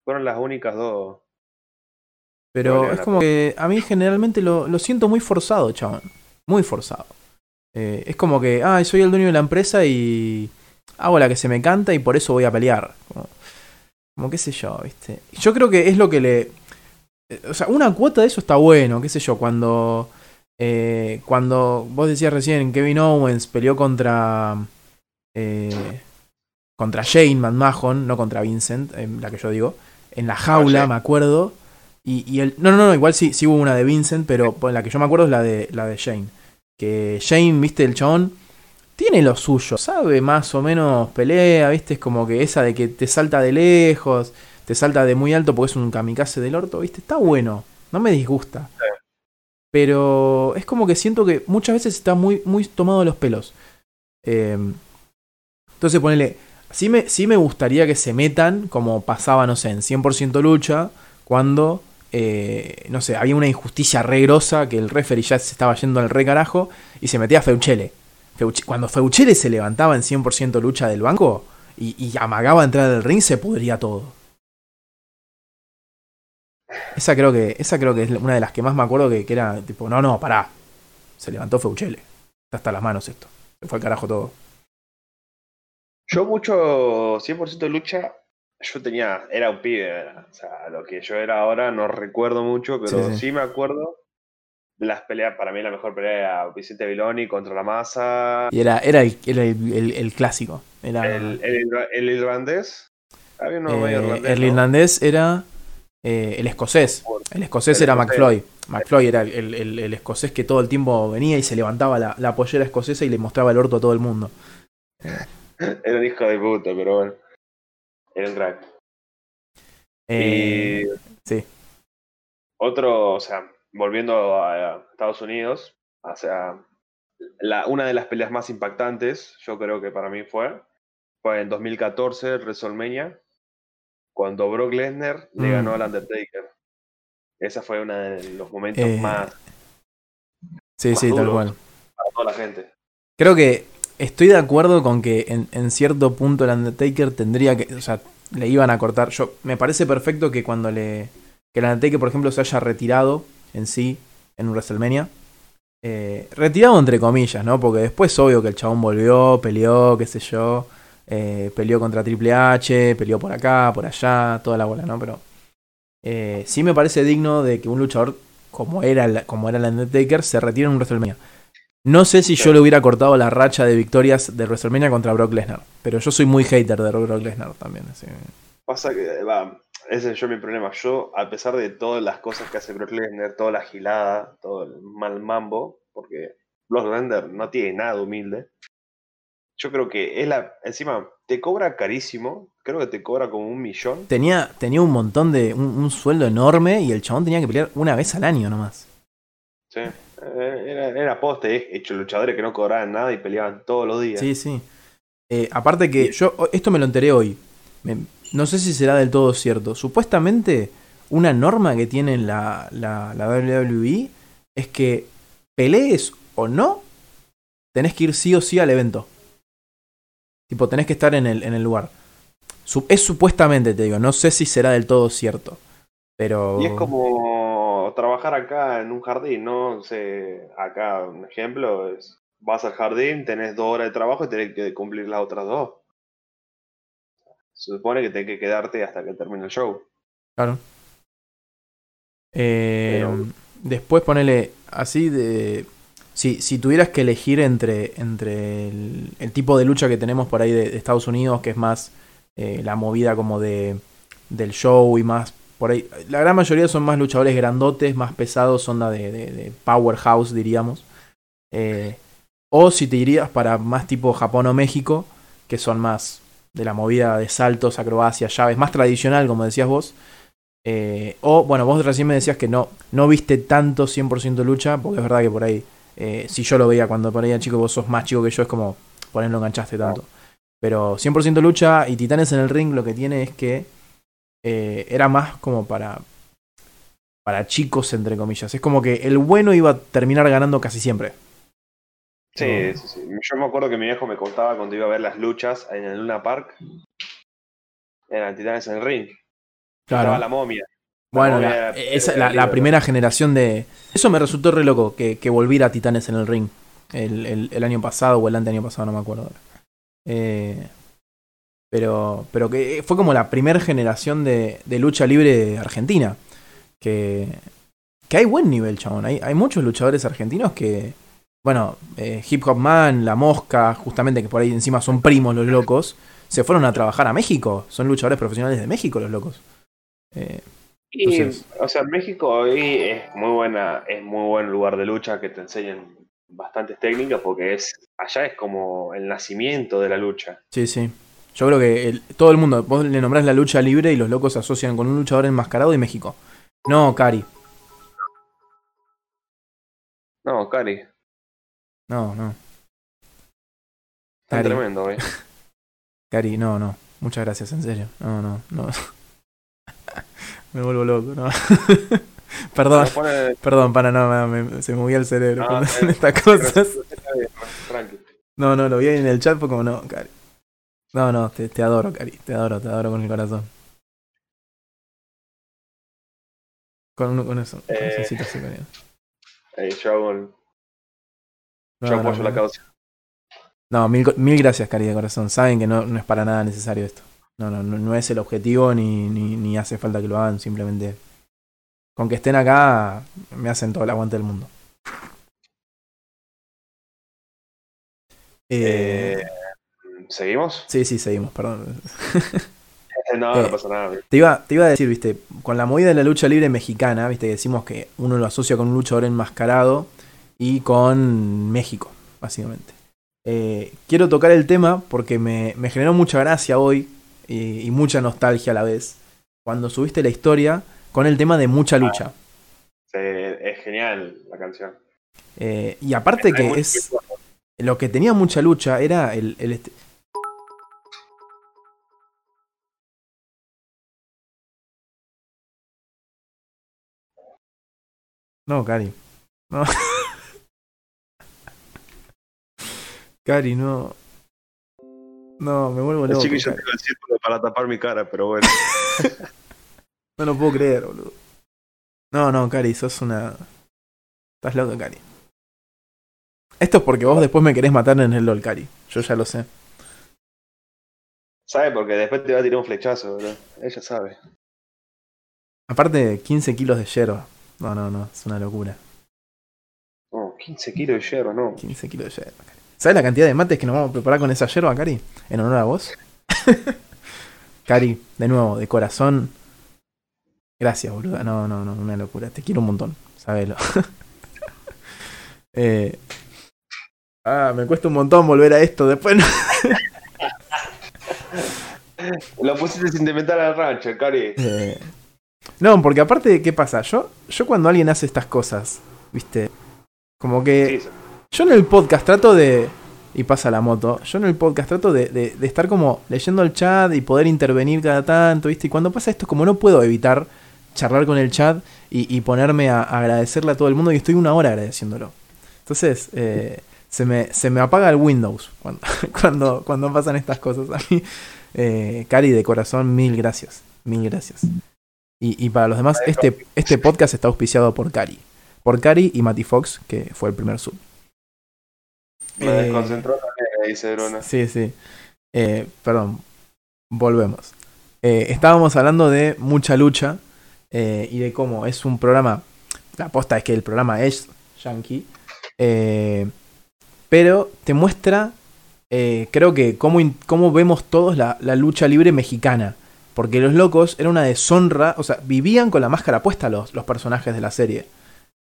Fueron las únicas dos. Pero es como que a mí generalmente lo, lo siento muy forzado, chabón. Muy forzado. Eh, es como que, ah, soy el dueño de la empresa y hago la que se me canta y por eso voy a pelear. Como, como qué sé yo, ¿viste? Yo creo que es lo que le... Eh, o sea, una cuota de eso está bueno, qué sé yo, cuando eh, cuando vos decías recién Kevin Owens peleó contra eh, contra Shane McMahon, no contra Vincent, la que yo digo, en la jaula, me acuerdo. Y, el, no, no, no, igual sí, sí hubo una de Vincent, pero la que yo me acuerdo es la de, la de Shane. Que Shane, viste, el chabón tiene lo suyo, sabe más o menos pelea, viste, es como que esa de que te salta de lejos, te salta de muy alto porque es un kamikaze del orto, viste, está bueno, no me disgusta. Pero es como que siento que muchas veces está muy, muy tomado de los pelos. Eh, entonces ponele, sí me, sí me gustaría que se metan, como pasaba, no sé, en 100% lucha, cuando, eh, no sé, había una injusticia re grosa, que el referee ya se estaba yendo al re carajo, y se metía a Feuchele. cuando Feuchele se levantaba en 100% lucha del banco y, y amagaba entrar al ring, se pudría todo. Esa creo que, esa creo que es una de las que más me acuerdo que, era tipo, no, no, pará. Se levantó Feuchele. Está hasta las manos esto. Se fue al carajo todo. Yo mucho 100% de lucha, yo tenía, era un pibe, o sea, lo que yo era ahora no recuerdo mucho, pero sí, me acuerdo las peleas, para mí la mejor pelea era Vicente Viloni contra la masa. Y era, era, el, el, clásico. Era... El, el, irlandés. Había uno eh, irlandés, el irlandés era eh, el escocés. El escocés era McFloy. McFloy era el, escocés que todo el tiempo venía y se levantaba la, la pollera escocesa y le mostraba el orto a todo el mundo. Era un hijo de puta, pero bueno. Era un crack. Eh, sí. Otro, o sea, volviendo a Estados Unidos, o sea, la, una de las peleas más impactantes, yo creo que para mí fue, fue en 2014, WrestleMania, cuando Brock Lesnar le ganó mm. al Undertaker. Esa fue uno de los momentos eh, más. Sí, sí, tal cual. Para toda la gente. Creo que estoy de acuerdo con que en, en, cierto punto el Undertaker tendría que. O sea, le iban a cortar. Yo, me parece perfecto que cuando le. Que el Undertaker, por ejemplo, se haya retirado en sí en un WrestleMania. Eh, retirado entre comillas, ¿no? Porque después obvio que el chabón volvió, peleó, qué sé yo. Eh, peleó contra Triple H, peleó por acá, por allá, toda la bola, ¿no? Pero eh, sí me parece digno de que un luchador como era, como era el Undertaker se retire en un WrestleMania. No sé si yo le hubiera cortado la racha de victorias de WrestleMania contra Brock Lesnar, pero yo soy muy hater de Brock Lesnar también. Pasa que, va, ese es yo mi problema. Yo, a pesar de todas las cosas que hace Brock Lesnar, toda la gilada, todo el mal mambo, porque Brock Lesnar no tiene nada humilde, yo creo que es la. Encima, te cobra carísimo. Creo que te cobra como un millón. Tenía, tenía un montón de. Un, sueldo enorme y el chabón tenía que pelear una vez al año nomás. Sí. Eh, era, era poste, hecho luchadores que no cobraban nada y peleaban todos los días. Sí, sí. Eh, aparte que yo, esto me lo enteré hoy. no sé si será del todo cierto. Supuestamente, una norma que tiene la, la, la WWE es que pelees o no, tenés que ir sí o sí al evento. Tipo, tenés que estar en el, en el lugar. Es supuestamente, te digo, no sé si será del todo cierto. Pero. Y es como trabajar acá en un jardín, ¿no? acá un ejemplo es, vas al jardín, tenés dos horas de trabajo y tenés que cumplir las otras dos. Se supone que tenés que quedarte hasta que termine el show. Claro. Eh, después ponele así de... Si, si tuvieras que elegir entre, entre el, tipo de lucha que tenemos por ahí de, Estados Unidos, que es más eh, la movida como de del show y más por ahí, la gran mayoría son más luchadores grandotes, más pesados, onda de, de, powerhouse, diríamos. Eh, o si te irías para más tipo Japón o México, que son más de la movida de saltos, acrobacias, llaves, más tradicional, como decías vos. Eh, o, bueno, vos recién me decías que no, no viste tanto 100% lucha, porque es verdad que por ahí, eh, si yo lo veía cuando por ahí chico, vos sos más chico que yo, es como, por ahí no enganchaste tanto. Pero 100% lucha y Titanes en el ring lo que tiene es que eh, era más como para, para chicos, entre comillas. Es como que el bueno iba a terminar ganando casi siempre. Sí, sí, sí. Yo me acuerdo que mi viejo me contaba cuando iba a ver las luchas en el Luna Park. Eran titanes en el ring. Claro. Estaba la momia. bueno, la, esa, la, primera generación de. Eso me resultó re loco, que, que volviera Titanes en el ring. El, el, el, año pasado o el ante año pasado, no me acuerdo Eh, pero, pero que fue como la primera generación de, de, lucha libre argentina. Que, que hay buen nivel, chabón. Hay, hay muchos luchadores argentinos que, bueno, eh, Hip Hop Man, La Mosca, justamente que por ahí encima son primos los locos, se fueron a trabajar a México. Son luchadores profesionales de México los locos. Eh, y, o sea, México hoy es muy buena, es muy buen lugar de lucha que te enseñan bastantes técnicas porque es allá es como el nacimiento de la lucha. Sí, sí. Yo creo que el- todo el mundo, vos le nombrás la lucha libre y los locos se asocian con un luchador enmascarado de México. No, Cari. No, Cari, No, no. está Cari. tremendo, güey. Cari, no, no. Muchas gracias, en serio. No, no, no. me vuelvo loco, no. perdón, pone- perdón, para no, me- se me movía el cerebro Ah, cuando eh, hacen estas cosas. No, no, lo vi ahí en el chat, fue como, no, Cari. No, no, te, te adoro, Cari. Te adoro, te adoro con el corazón. Con, un- con eso. Eh. corazoncito así. Eh, yo No, yo no, apoyo no. la causa. No, mil, mil gracias, Cari, de corazón. Saben que no, no es para nada necesario esto. No, no, no, no es el objetivo ni, ni, ni hace falta que lo hagan. Simplemente con que estén acá me hacen todo el aguante del mundo. Eh, Eh, ¿Seguimos? sí, sí, seguimos, perdón. No, eh, no pasa nada. Te iba, te iba a decir, viste, con la movida de la lucha libre mexicana, viste, que decimos que uno lo asocia con un luchador enmascarado y con México, básicamente. Eh, quiero tocar el tema porque me, me generó mucha gracia hoy y, y mucha nostalgia a la vez cuando subiste la historia con el tema de mucha lucha. Sí, es genial la canción. Eh, y aparte que es lo que tenía mucha lucha era el, el No, Cari. No. Cari, no. No, me vuelvo El loco. chiquillo Cari. tengo el círculo para tapar mi cara, pero bueno. No lo puedo creer, boludo. No, no, Cari, sos una. Estás loco, Cari. Esto es porque vos después me querés matar en el LOL, Cari. Yo ya lo sé. ¿Sabe? Porque después te va a tirar un flechazo, bro. Ella sabe. Aparte, 15 kilos de hierba. No, no, no, es una locura. Oh, 15 kilos de hierro, no. 15 kilos de yerba, Cari. ¿Sabes la cantidad de mates que nos vamos a preparar con esa yerba, Cari? En honor a vos. Cari, de nuevo, de corazón. Gracias, boluda. No, no, no, una locura. Te quiero un montón. Sabelo. eh... Ah, me cuesta un montón volver a esto. Después no- Lo pusiste sentimental al rancho, Cari. Eh, No, porque aparte, ¿qué pasa? Yo, yo cuando alguien hace estas cosas, ¿viste? Como que Sí, yo en el podcast trato de... Y pasa la moto. Yo en el podcast trato de, de- de estar como leyendo el chat y poder intervenir cada tanto, ¿viste? Y cuando pasa esto, como no puedo evitar charlar con el chat y, y ponerme a, a agradecerle a todo el mundo y estoy una hora agradeciéndolo. Entonces, eh, se, me, se me apaga el Windows cuando, cuando, cuando pasan estas cosas. A mí, eh, Cari, de corazón, mil gracias. Mil gracias. Y, y para los demás, este, este podcast está auspiciado por Cari. Por Cari y Mati Fox, que fue el primer sub. Me Eh, desconcentró también, dice. Sí, sí. Eh, perdón. Volvemos. Eh, estábamos hablando de mucha lucha eh, y de cómo es un programa. La aposta es que el programa es yankee. pero te muestra, creo que, cómo, cómo vemos todos la, la lucha libre mexicana. Porque los locos era una deshonra. O sea, vivían con la máscara puesta los, los personajes de la serie.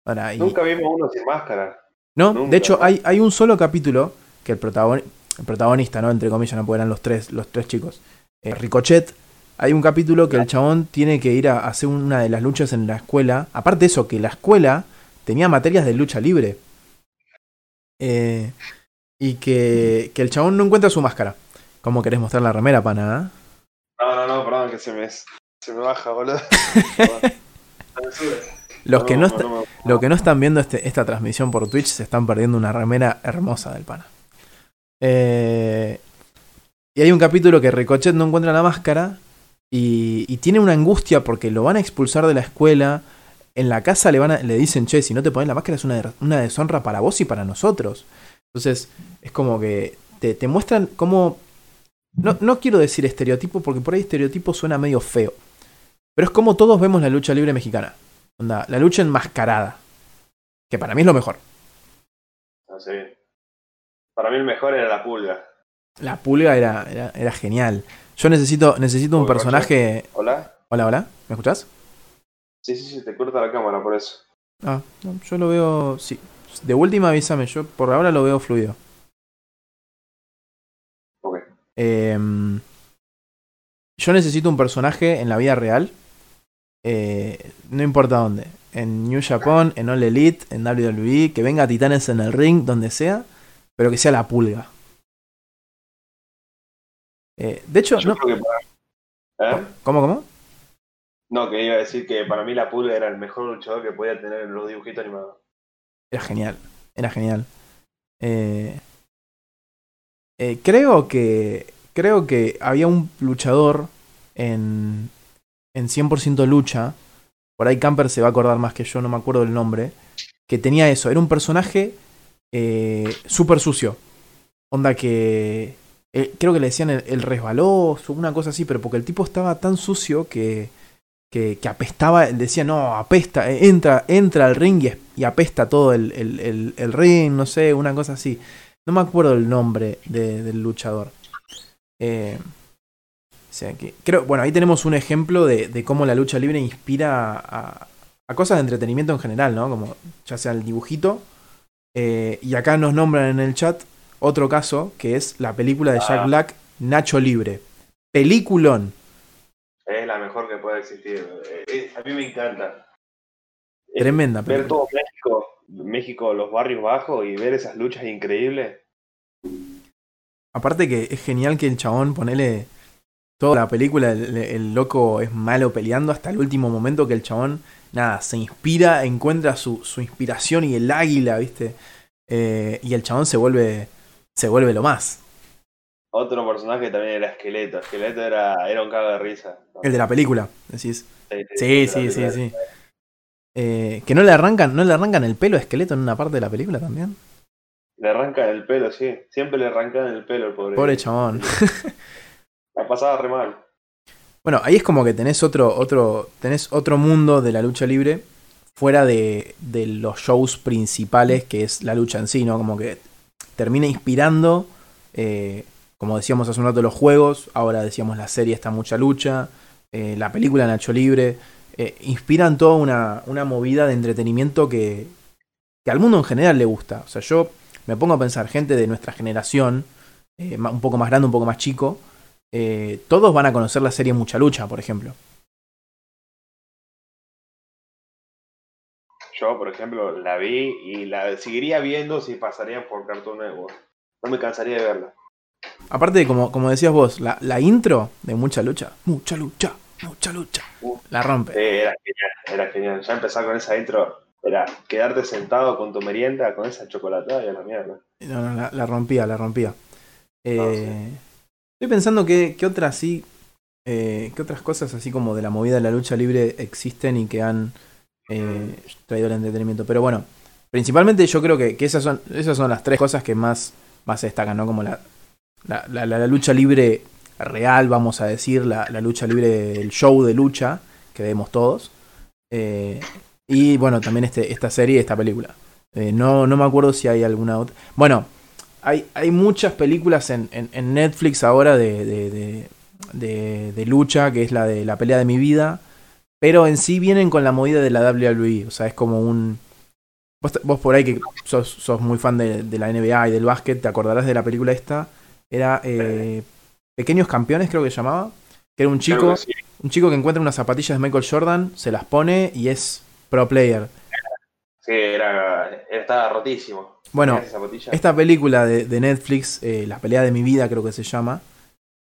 Ahora, y- Nunca vimos uno sin máscara. ¿No? Nunca, de hecho, hay, hay un solo capítulo que el, protagon- el protagonista, ¿no? Entre comillas, no eran los tres, los tres chicos. eh, Ricochet. Hay un capítulo que el chabón tiene que ir a hacer una de las luchas en la escuela. Aparte de eso, que la escuela tenía materias de lucha libre. Eh, y que, que el chabón no encuentra su máscara. ¿Cómo querés mostrar la remera, pana? No, no, no, perdón, que se me, se me baja, boludo. Los que no, que no están viendo este- esta transmisión por Twitch se están perdiendo una remera hermosa del pana. Eh, y hay un capítulo que Ricochet no encuentra la máscara y, y tiene una angustia porque lo van a expulsar de la escuela. En la casa le, van a- le dicen, che, si no te pones la máscara es una, una deshonra para vos y para nosotros. Entonces es como que te, te muestran cómo... No, no quiero decir estereotipo porque por ahí estereotipo suena medio feo. Pero es como todos vemos la lucha libre mexicana. Onda, la lucha enmascarada. Que para mí es lo mejor. Ah, sí. Para mí el mejor era la pulga. La pulga era, era, era genial. Yo necesito, necesito un Uy, personaje. ¿Hola? Hola, hola. ¿Me escuchás? Sí, sí, sí, te corta la cámara por eso. Ah, no, yo lo veo. Sí, de última avísame, yo por ahora lo veo fluido. Em, yo necesito un personaje en la vida real. eh, no importa dónde. En New Japan, en All Elite, en WWE, que venga a Titanes en el ring, donde sea, pero que sea la pulga. Eh, de hecho, Yo no, creo que para- ¿Eh? ¿cómo, cómo? No, que iba a decir que para mí la pulga era el mejor luchador que podía tener en los dibujitos animados. Era genial, era genial. Eh, eh, creo que creo que había un luchador en, en 100% lucha, por ahí Camper se va a acordar más que yo, no me acuerdo el nombre, que tenía eso, era un personaje eh, súper sucio. Onda que eh, creo que le decían el, el resbaloso, una cosa así, pero porque el tipo estaba tan sucio que, que, apestaba, decía, no, apesta, eh, entra, entra al ring y, y apesta todo el- el- el ring, no sé, una cosa así. No me acuerdo el nombre de- del luchador. Eh, o sea que, creo, bueno, ahí tenemos un ejemplo de, de cómo la lucha libre inspira a, a cosas de entretenimiento en general, ¿no? Como ya sea el dibujito. eh, y acá nos nombran en el chat otro caso, que es la película de Jack Ah. Black, Nacho Libre. Peliculón. Es la mejor que puede existir. Eh, a mí me encanta. Tremenda Ver película. todo México, México, los barrios bajos y ver esas luchas increíbles. Aparte que es genial que el chabón, ponele toda la película, el, el loco es malo peleando hasta el último momento que el chabón, nada, se inspira, encuentra su, su inspiración y el águila, ¿viste? Eh, y el chabón se vuelve, se vuelve lo más. Otro personaje también era Esqueleto. Esqueleto era, era un cago de risa. El de la película, decís. Sí, Sí, sí, sí, sí. Eh, que no le arrancan, no le arrancan el pelo a esqueleto en una parte de la película también. Le arrancan el pelo, sí. Siempre le arrancan el pelo al pobre. Pobre chabón. La pasaba re mal. Bueno, ahí es como que tenés otro, otro, tenés otro mundo de la lucha libre fuera de, de los shows principales, que es la lucha en sí, ¿no? Como que termina inspirando, eh, como decíamos hace un rato, los juegos, ahora decíamos la serie está mucha lucha, eh, la película Nacho Libre, eh, inspiran toda una, una movida de entretenimiento que, que al mundo en general le gusta. O sea, yo me pongo a pensar, gente de nuestra generación, eh, un poco más grande, un poco más chico, eh, todos van a conocer la serie Mucha Lucha, por ejemplo. Yo, por ejemplo, la vi y la seguiría viendo si pasarían por Cartoon Network. No me cansaría de verla. Aparte, como, como decías vos, la, la intro de Mucha Lucha, Mucha Lucha, Mucha Lucha, Uh. la rompe. Eh, era genial, era genial. Ya empezar con esa intro, era quedarte sentado con tu merienda, con esa chocolatada y a la mierda. No, no, la, la rompía, la rompía. Eh, No, sí. Estoy pensando que, que otras sí, eh, que otras cosas así como de la movida de la lucha libre existen y que han eh, traído el entretenimiento. Pero bueno, principalmente yo creo que, que esas son esas son las tres cosas que más, más destacan, ¿no? Como la, la, la- la lucha libre real, vamos a decir, la, la lucha libre, el show de lucha que vemos todos. Eh, y bueno, también este, esta serie, esta película. Eh, no, no me acuerdo si hay alguna otra. Bueno, hay, hay muchas películas en, en- Netflix ahora de, de, de- lucha, que es la de la pelea de mi vida. Pero en sí vienen con la movida de la WWE. O sea, es como un. Vos, por ahí que sos, sos muy fan de, de la NBA y del básquet, te acordarás de la película esta. Era eh, Pequeños Campeones, creo que se llamaba. Que era un chico, sí. un chico que encuentra unas zapatillas de Michael Jordan, se las pone y es pro player. Sí, era, estaba rotísimo. Bueno. Esta película de, de Netflix, eh, La pelea de mi vida creo que se llama,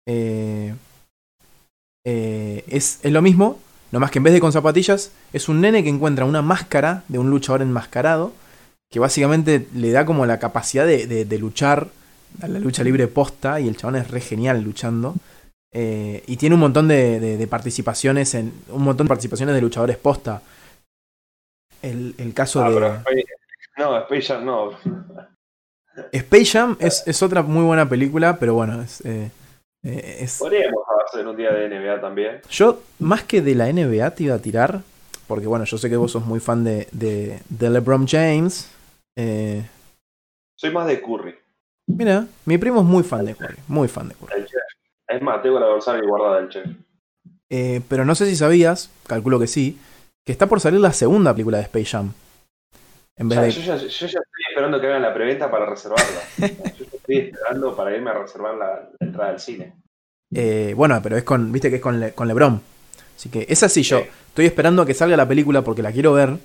eh, eh, es, es lo mismo, nomás que en vez de con zapatillas, es un nene que encuentra una máscara de un luchador enmascarado, que básicamente le da como la capacidad de, de- de luchar la lucha libre posta, y el chabón es re genial luchando. eh, y tiene un montón de, de- de participaciones en. un montón de participaciones de luchadores posta. El, el caso Ah, de. pero Space- no, Space Jam no. Space Jam es, es otra muy buena película, pero bueno, es, eh, eh, es- Podríamos hacer un día de NBA también. Yo, más que de la NBA, te iba a tirar, porque bueno, yo sé que vos sos muy fan de, de, de LeBron James. Soy más de Curry. Mira, mi primo es muy fan de Curry, muy fan de Curry. El. Es más, tengo la dorsal guardada del chef. Eh, pero no sé si sabías, calculo que sí, que está por salir la segunda película de Space Jam. En vez Ya, de... yo, ya, yo ya estoy esperando que hagan la preventa para reservarla. yo estoy esperando para irme a reservar la, la entrada al cine. Eh, bueno, pero es con, viste que es con, Le- con LeBron. Así que es así yo. Estoy esperando a que salga la película porque la quiero ver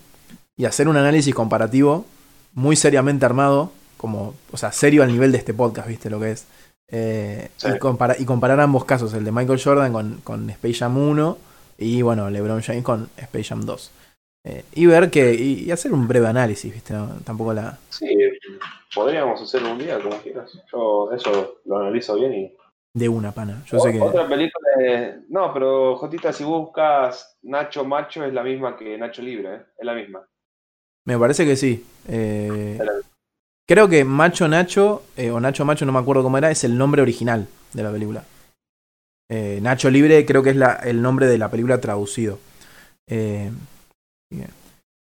y hacer un análisis comparativo muy seriamente armado, como, o sea, serio al nivel de este podcast, viste lo que es. Eh, Sí. y, compara- y comparar ambos casos, el de Michael Jordan con, con Space Jam 1 y bueno, LeBron James con Space Jam 2. Eh, y ver que, y, y hacer un breve análisis, viste, ¿no? tampoco la... Sí, podríamos hacer un día, como quieras. Yo eso lo analizo bien y. De una pana. Yo sé que... Otra película de... No, pero Jotita, si buscas Nacho Macho es la misma que Nacho Libre, ¿eh? es la misma. Me parece que sí. Eh, creo que Macho Nacho, eh, o Nacho Macho, no me acuerdo cómo era, es el nombre original de la película. Eh, Nacho Libre creo que es la- el nombre de la película traducido. Eh,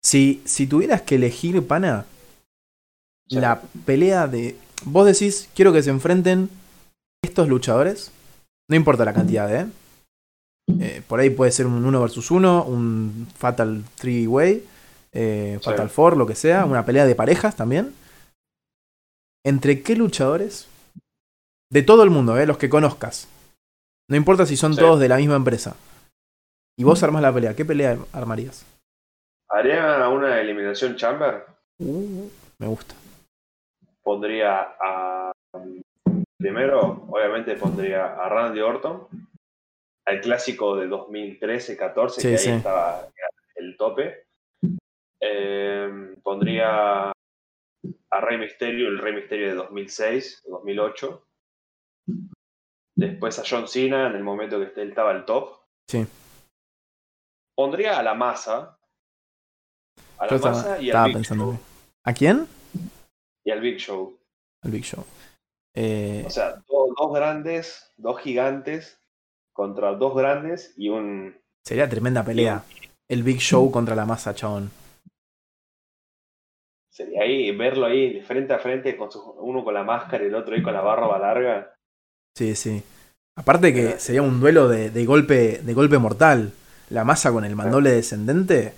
si, si tuvieras que elegir, pana, Sí. la pelea de... Vos decís, quiero que se enfrenten estos luchadores, no importa la cantidad, ¿eh? Eh, por ahí puede ser un 1 versus 1, un Fatal 3-Way, eh, Sí. Fatal 4, lo que sea, una pelea de parejas también. ¿Entre qué luchadores? De todo el mundo, ¿eh? los que conozcas. No importa si son Sí. todos de la misma empresa. Y vos armás la pelea, ¿qué pelea armarías? Haría una eliminación chamber. Uh, me gusta. Pondría a. Primero, obviamente, pondría a Randy Orton. Al clásico de 2013-14, Sí, que ahí sí. estaba el tope. Eh, pondría a Rey Mysterio, el Rey Mysterio de 2006, 2008. Después a John Cena en el momento que él estaba al top. Sí. Pondría a la masa. A la masa y estaba al, Big pensando. Show, ¿A quién? y al Big Show. Al Big Show. Eh, O sea, do- dos grandes, dos gigantes contra dos grandes y un. sería tremenda pelea. El Big Show contra la masa, chabón. Sería ahí, verlo ahí frente a frente, con su- uno con la máscara y el otro ahí con la barba larga. Sí, sí. Aparte que sería un duelo de, de golpe de golpe mortal. La masa con el mandoble descendente.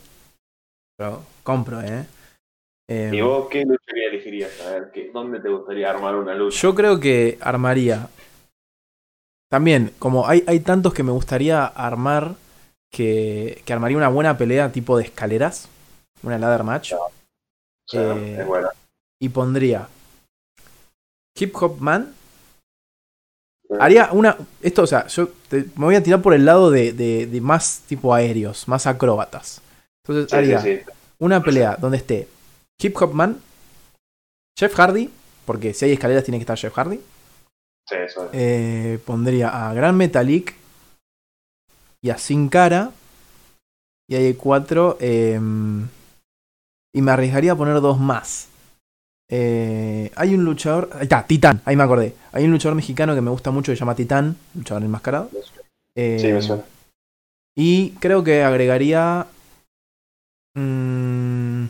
Pero compro, ¿eh? Eh, ¿Y vos qué lucharía elegirías? A ver, ¿qué, ¿dónde te gustaría armar una lucha? Yo creo que armaría. También, como hay, hay tantos que me gustaría armar, que, que armaría una buena pelea tipo de escaleras. Una ladder match. Eh, es buena. Y pondría Hip Hop Man. Haría una. Esto, o sea, yo te- me voy a tirar por el lado de, de- de más tipo aéreos, más acróbatas. Entonces Sí, haría una pelea donde esté Hip Hop Man, Jeff Hardy, porque si hay escaleras tiene que estar Jeff Hardy. Sí, eso es. Eh, pondría a Gran Metalik y a Sin Cara. Y hay cuatro. eh, y me arriesgaría a poner dos más. Eh, hay un luchador. Ahí está, Titán, ahí me acordé. Hay un luchador mexicano que me gusta mucho que se llama Titán, luchador enmascarado. Eh, Sí, me suena. y creo que agregaría. mm,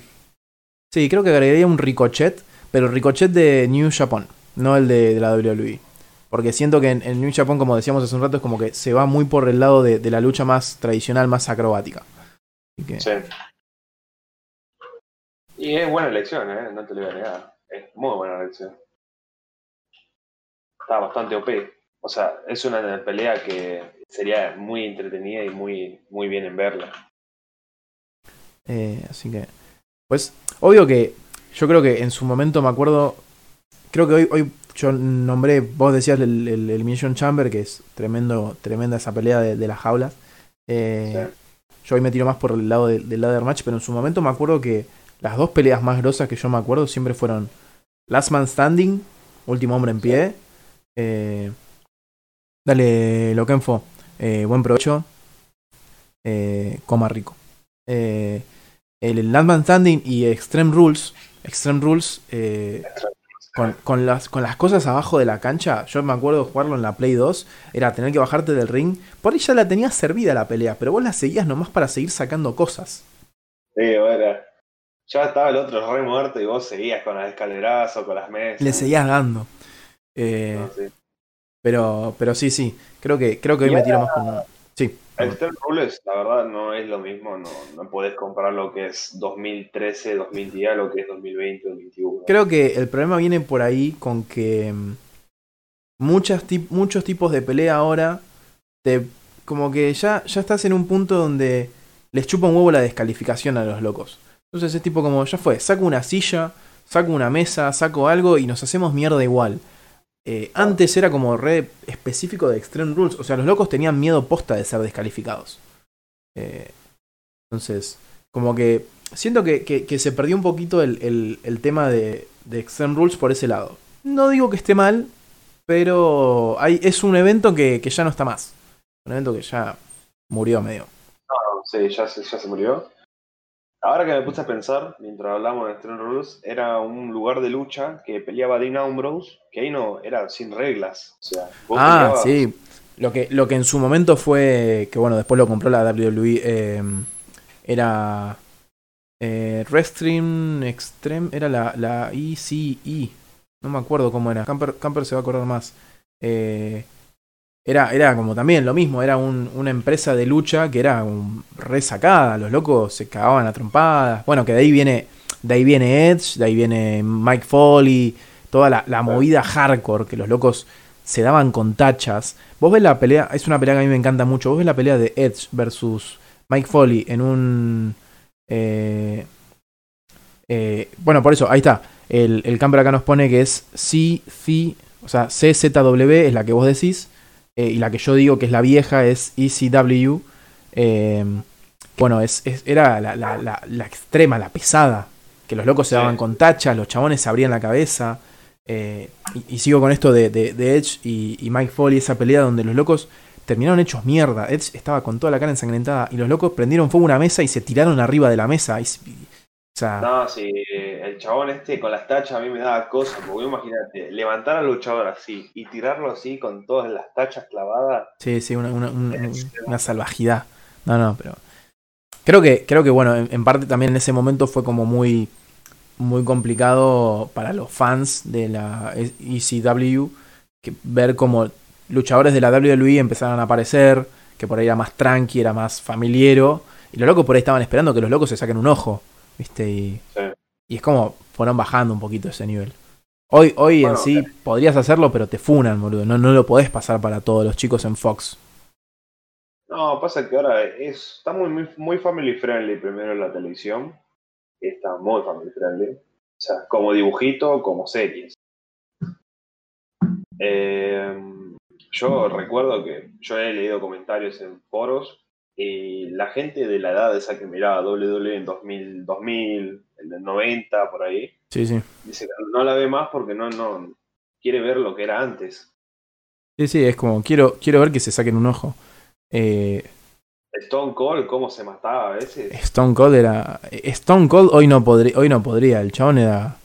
sí, creo que agregaría un Ricochet, pero Ricochet de New Japan, no el de, de la WWE. Porque siento que en, en New Japan, como decíamos hace un rato, es como que se va muy por el lado de, de la lucha más tradicional, más acrobática. Así que, Sí. Y es buena elección, ¿eh? No te lo voy a negar. Es muy buena elección. Está bastante OP. O sea, es una pelea que sería muy entretenida y muy, muy bien en verla. eh, así que. Pues, obvio que yo creo que en su momento me acuerdo. Creo que hoy, hoy yo nombré, vos decías el, el, el Mission Chamber, que es tremendo, tremenda esa pelea de, de las jaulas. Eh, Yo hoy me tiro más por el lado del, del ladder match, pero en su momento me acuerdo que las dos peleas más grosas que yo me acuerdo siempre fueron Last Man Standing, Último Hombre en Pie. eh, dale, Lokenfo, eh, buen provecho. eh, coma rico. Eh, el, Last Man Standing y Extreme Rules. Extreme Rules. eh, con, con las, con las cosas abajo de la cancha, yo me acuerdo jugarlo en la Play 2, era tener que bajarte del ring. Por ahí ya la tenías servida la pelea, pero vos la seguías nomás para seguir sacando cosas. Sí, bueno. Ya estaba el otro re muerto y vos seguías con las escaleras o con las mesas. Le seguías dando. Eh, No, sí. pero, pero sí, sí. Creo que, creo que hoy Y me tiro más con. Sí. Extreme Rules, la verdad, no es lo mismo. No, no podés comparar lo que es 2013, 2010 a lo que es 2020, 2021. Creo que el problema viene por ahí con que mm, muchas muchos tipos de pelea ahora te como que ya, ya estás en un punto donde les chupa un huevo la descalificación a los locos. Entonces es tipo como, ya fue, saco una silla, saco una mesa, saco algo y nos hacemos mierda igual. Eh, antes era como re específico de Extreme Rules. O sea, los locos tenían miedo posta de ser descalificados. Eh, entonces, como que siento que, que, se perdió un poquito el, el, tema de, de, Extreme Rules por ese lado. No digo que esté mal, pero es un evento que, que ya no está más. Un evento que ya murió medio. No, sí, ya se, ya se murió. Ahora que me puse a pensar, mientras hablamos de Extreme Rules, era un lugar de lucha que peleaba Dean Ambrose, que ahí no, era sin reglas. O sea, ah, sí. Lo que, lo que en su momento fue, que bueno, después lo compró la WWE, eh, era eh, Restream Extreme, era la, la ECE. No me acuerdo cómo era. Camper, Camper se va a acordar más. Eh, era, era como también lo mismo, era una empresa de lucha que era un resacada, los locos se cagaban a trompadas. Bueno, que de ahí viene, de ahí viene Edge, de ahí viene Mike Foley, toda la, movida hardcore, que los locos se daban con tachas. Vos ves la pelea, es una pelea que a mí me encanta mucho, vos ves la pelea de Edge versus Mike Foley en un... Eh, eh, bueno, por eso, ahí está. El, el camper acá nos pone que es o sea, CZW es la que vos decís. Eh, y la que yo digo que es la vieja es ECW. Eh, bueno, es, era la, la, la, extrema, la pesada. Que los locos se daban con tachas, los chabones se abrían la cabeza. Eh, y, sigo con esto de, de, Edge y, Mike Foley, esa pelea donde los locos terminaron hechos mierda. Edge estaba con toda la cara ensangrentada y los locos prendieron fuego a una mesa y se tiraron arriba de la mesa. Y, no, sí, el chabón este con las tachas a mí me daba cosas, porque imagínate, levantar al luchador así y tirarlo así con todas las tachas clavadas. Sí, sí, una, una, una, salvajidad. No, no, pero. Creo que, creo que bueno, en, parte también en ese momento fue como muy, muy complicado para los fans de la ECW que ver como luchadores de la WWE empezaron a aparecer, que por ahí era más tranqui, era más familiero, y los locos por ahí estaban esperando que los locos se saquen un ojo. ¿Viste? Y, y es como fueron bajando un poquito ese nivel. Hoy, hoy en sí podrías hacerlo, pero te funan, boludo. No, no lo podés pasar para todos los chicos en Fox. No, pasa que ahora es, está muy, muy, family friendly primero en la televisión. Está muy family friendly. O sea, como dibujito, como series. Eh, yo recuerdo que yo he leído comentarios en foros y la gente de la edad esa que miraba WWE en 2000, 2000 el del 90, por ahí, sí, sí. dice que no la ve más porque no, no quiere ver lo que era antes. Sí, sí, es como, quiero, quiero ver que se saquen un ojo. Eh, Stone Cold, cómo se mataba a veces. Stone Cold era. Stone Cold hoy no podría, hoy no podría. El chabón era.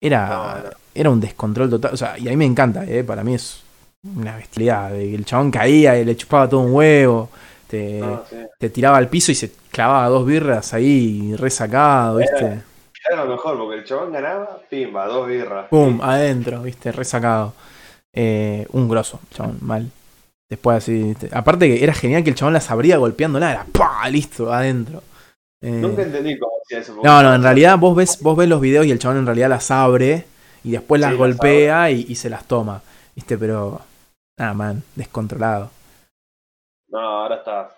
Era, era un descontrol total. O sea, y a mí me encanta, eh, para mí es una bestialidad. El chabón caía y le chupaba todo un huevo. Ah, te, tiraba al piso y se clavaba dos birras ahí resacado, ¿viste? Era, lo mejor, porque el chabón ganaba, pimba, dos birras. Pum, adentro, ¿viste? Resacado. Eh, un grosso, chabón, mal. Después así, aparte que era genial que el chabón las abría golpeándola, era ¡pah! listo, adentro. Eh, Nunca entendí cómo hacía eso. No, no, en realidad vos ves, vos ves los videos y el chabón en realidad las abre y después las golpea y, y, se las toma. ¿Viste? Pero. Nada, man, descontrolado. No, ahora está.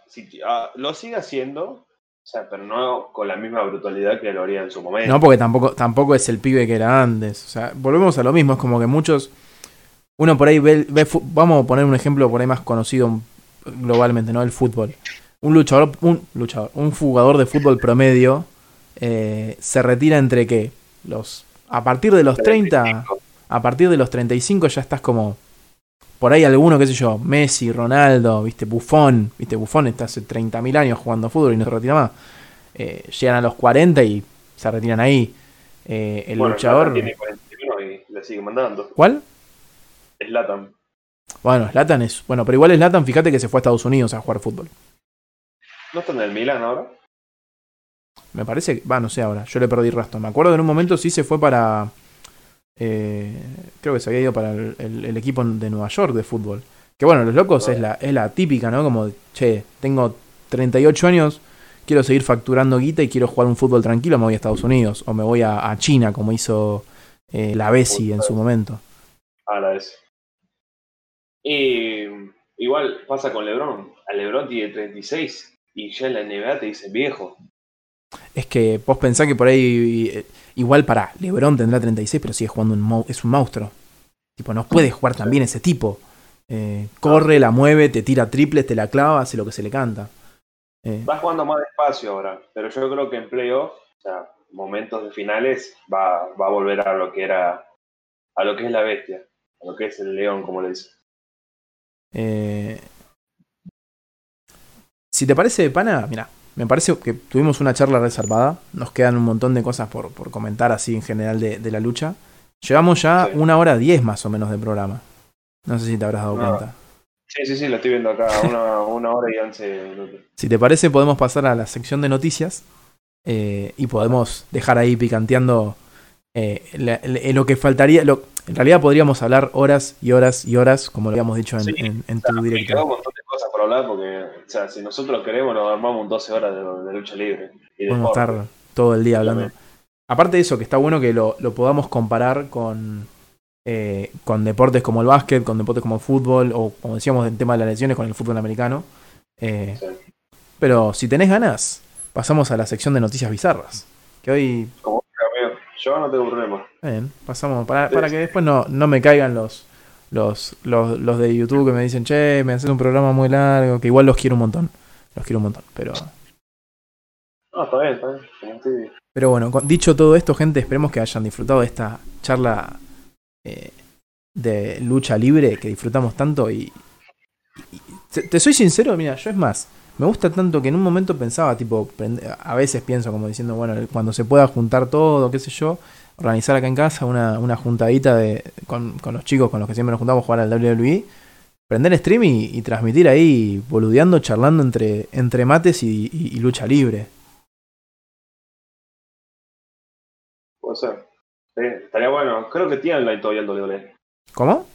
Ah, lo sigue haciendo, o sea, pero no con la misma brutalidad que lo haría en su momento. No, porque tampoco, tampoco es el pibe que era antes. O sea, volvemos a lo mismo. Es como que muchos. Uno por ahí ve, vamos a poner un ejemplo por ahí más conocido globalmente, ¿no? El fútbol. Un luchador, un luchador, un jugador de fútbol promedio eh, se retira entre qué? Los, a partir de los 30, a partir de los 35 ya estás como por ahí alguno, qué sé yo, Messi, Ronaldo, viste, Buffon, viste, Buffon está hace 30.000 años jugando fútbol y no se retira más. Eh, llegan a los 40 y se retiran ahí. Eh, el luchador. Tiene 41 y le sigue mandando. ¿Cuál? Slatan. Bueno, Slatan es. Bueno, pero igual Slatan, fíjate que se fue a Estados Unidos a jugar fútbol. ¿No está en el Milan ahora? Me parece que. Va, no sé ahora. Yo le perdí rastro. Me acuerdo que en un momento sí se fue para. Eh, creo que se había ido para el, equipo de Nueva York de fútbol. Que bueno, los locos es la, es la típica, ¿no? Como, che, tengo 38 años, quiero seguir facturando guita y quiero jugar un fútbol tranquilo, me voy a Estados Unidos. O me voy a, China, como hizo eh, la Bessi en su momento. Ah, la Bessi. Y igual pasa con Lebron. A Lebron tiene 36 y ya en la NBA te dice viejo. Es que vos pensás que por ahí, eh, igual para, Lebron tendrá 36, pero sigue jugando un, es un monstruo. Tipo, no puede jugar también ese tipo. Eh, corre, la mueve, te tira triples, te la clava, hace lo que se le canta. Eh. Va jugando más despacio ahora, pero yo creo que en playoff, o sea, momentos de finales, va, va a volver a lo que era, a lo que es la bestia, a lo que es el león, como le dice. Eh, si te parece, pana, mira, me parece que tuvimos una charla reservada. Nos quedan un montón de cosas por, por comentar así en general de, de la lucha. Llevamos ya una hora diez más o menos de programa. No sé si te habrás dado cuenta. Sí, sí, sí, lo estoy viendo acá, una, hora y once minutos. Si te parece, podemos pasar a la sección de noticias eh, y podemos dejar ahí picanteando eh, lo que faltaría. Lo, en realidad podríamos hablar horas y horas y horas, como lo habíamos dicho en, en, tu directo. Cosas por hablar porque, o sea, si nosotros queremos, nos armamos 12 horas de, lucha libre. Y podemos estar todo el día hablando. Aparte de eso, que está bueno que lo, lo podamos comparar con eh, con deportes como el básquet, con deportes como el fútbol, o como decíamos en tema de las lesiones, con el fútbol americano. Eh, pero si tenés ganas, pasamos a la sección de noticias bizarras. Que hoy. Como yo no tengo problema. Bien, pasamos. Para, para que después no, no me caigan los, los, los, los, de YouTube que me dicen, che, me hacen un programa muy largo, que igual los quiero un montón. Los quiero un montón, pero. No, está bien, está bien. Pero bueno, dicho todo esto, gente, esperemos que hayan disfrutado de esta charla eh, de lucha libre que disfrutamos tanto y, te, soy sincero, mira, yo es más, me gusta tanto que en un momento pensaba, tipo, a veces pienso como diciendo, bueno, cuando se pueda juntar todo, qué sé yo, organizar acá en casa una, una juntadita de, con, los chicos con los que siempre nos juntamos a jugar al WWE, prender stream y, transmitir ahí, boludeando, charlando entre, entre mates y, lucha libre. Puede ser estaría bueno. Creo que tiene online todavía el WWE. ¿Cómo?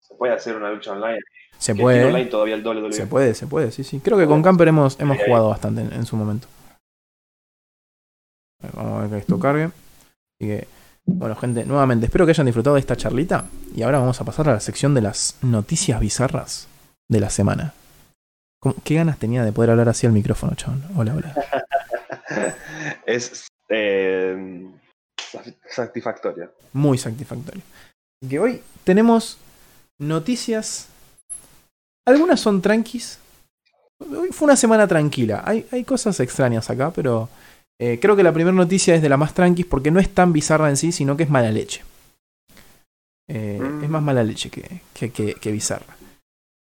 Se puede hacer una lucha online. Se puede. online todavía el WWE. Se puede, se puede, sí, sí. Creo que con Camper hemos, hemos jugado bastante en, su momento. Vamos a ver que esto cargue. Así que, bueno, gente, nuevamente, espero que hayan disfrutado de esta charlita. Y ahora vamos a pasar a la sección de las noticias bizarras de la semana. ¿Qué ganas tenía de poder hablar así al micrófono, chabón? Hola, hola. es. Eh, satisfactoria. Muy satisfactoria. Que hoy tenemos noticias. Algunas son tranquis. Hoy fue una semana tranquila. Hay, hay cosas extrañas acá, pero eh, creo que la primera noticia es de la más tranquis porque no es tan bizarra en sí, sino que es mala leche. Eh, mm. Es más mala leche que, que, que, bizarra.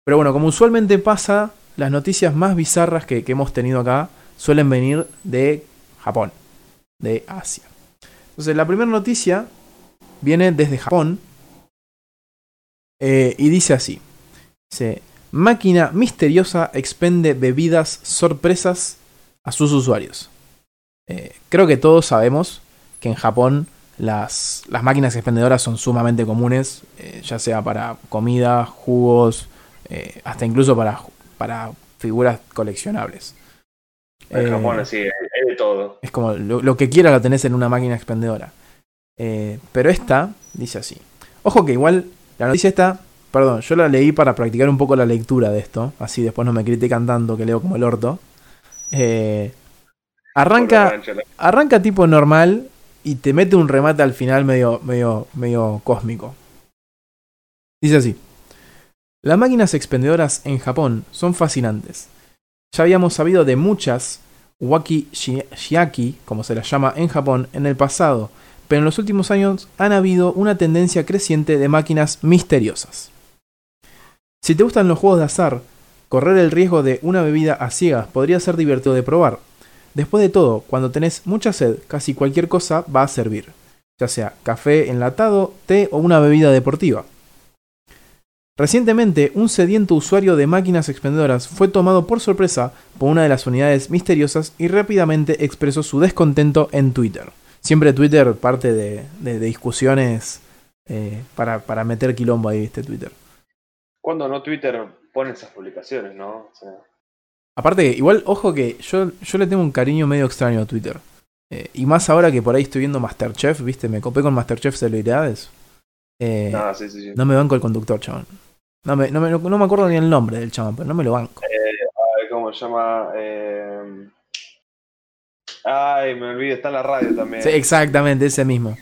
Pero bueno, como usualmente pasa, las noticias más bizarras que, que hemos tenido acá suelen venir de Japón, de Asia. Entonces, la primera noticia viene desde Japón eh, y dice así. Dice, máquina misteriosa expende bebidas sorpresas a sus usuarios. Eh, creo que todos sabemos que en Japón las, las máquinas expendedoras son sumamente comunes, eh, ya sea para comida, jugos, hasta incluso para, para figuras coleccionables. En eh, Japón, sí, es de todo. Es como lo, que quiera lo tenés en una máquina expendedora. Eh, pero esta dice así. Ojo que igual la noticia esta, perdón, yo la leí para practicar un poco la lectura de esto, así después no me critican tanto que leo como el orto. Eh, arranca, arranca tipo normal y te mete un remate al final medio, medio, medio cósmico. Dice así. Las máquinas expendedoras en Japón son fascinantes. Ya habíamos sabido de muchas waki shiaki, como se las llama en Japón, en el pasado, pero en los últimos años han habido una tendencia creciente de máquinas misteriosas. Si te gustan los juegos de azar, correr el riesgo de una bebida a ciegas podría ser divertido de probar. Después de todo, cuando tenés mucha sed, casi cualquier cosa va a servir, ya sea café enlatado, té o una bebida deportiva. Recientemente, un sediento usuario de máquinas expendedoras fue tomado por sorpresa por una de las unidades misteriosas y rápidamente expresó su descontento en Twitter. Siempre Twitter parte de, discusiones eh, para, meter quilombo ahí, ¿viste? Twitter. ¿Cuándo no Twitter pone esas publicaciones, no? Aparte, igual, ojo que yo, yo le tengo un cariño medio extraño a Twitter. Eh, y más ahora que por ahí estoy viendo Masterchef, ¿viste? Me copé con Masterchef celebridades. Eh, no, sí, sí, sí. no me banco el conductor, chabón. No me, no, me, no me acuerdo ni el nombre del chabón, pero no me lo banco. Ay, ¿Cómo se llama? Eh... Ay, me olvidé, está en la radio también. Sí, exactamente, ese mismo.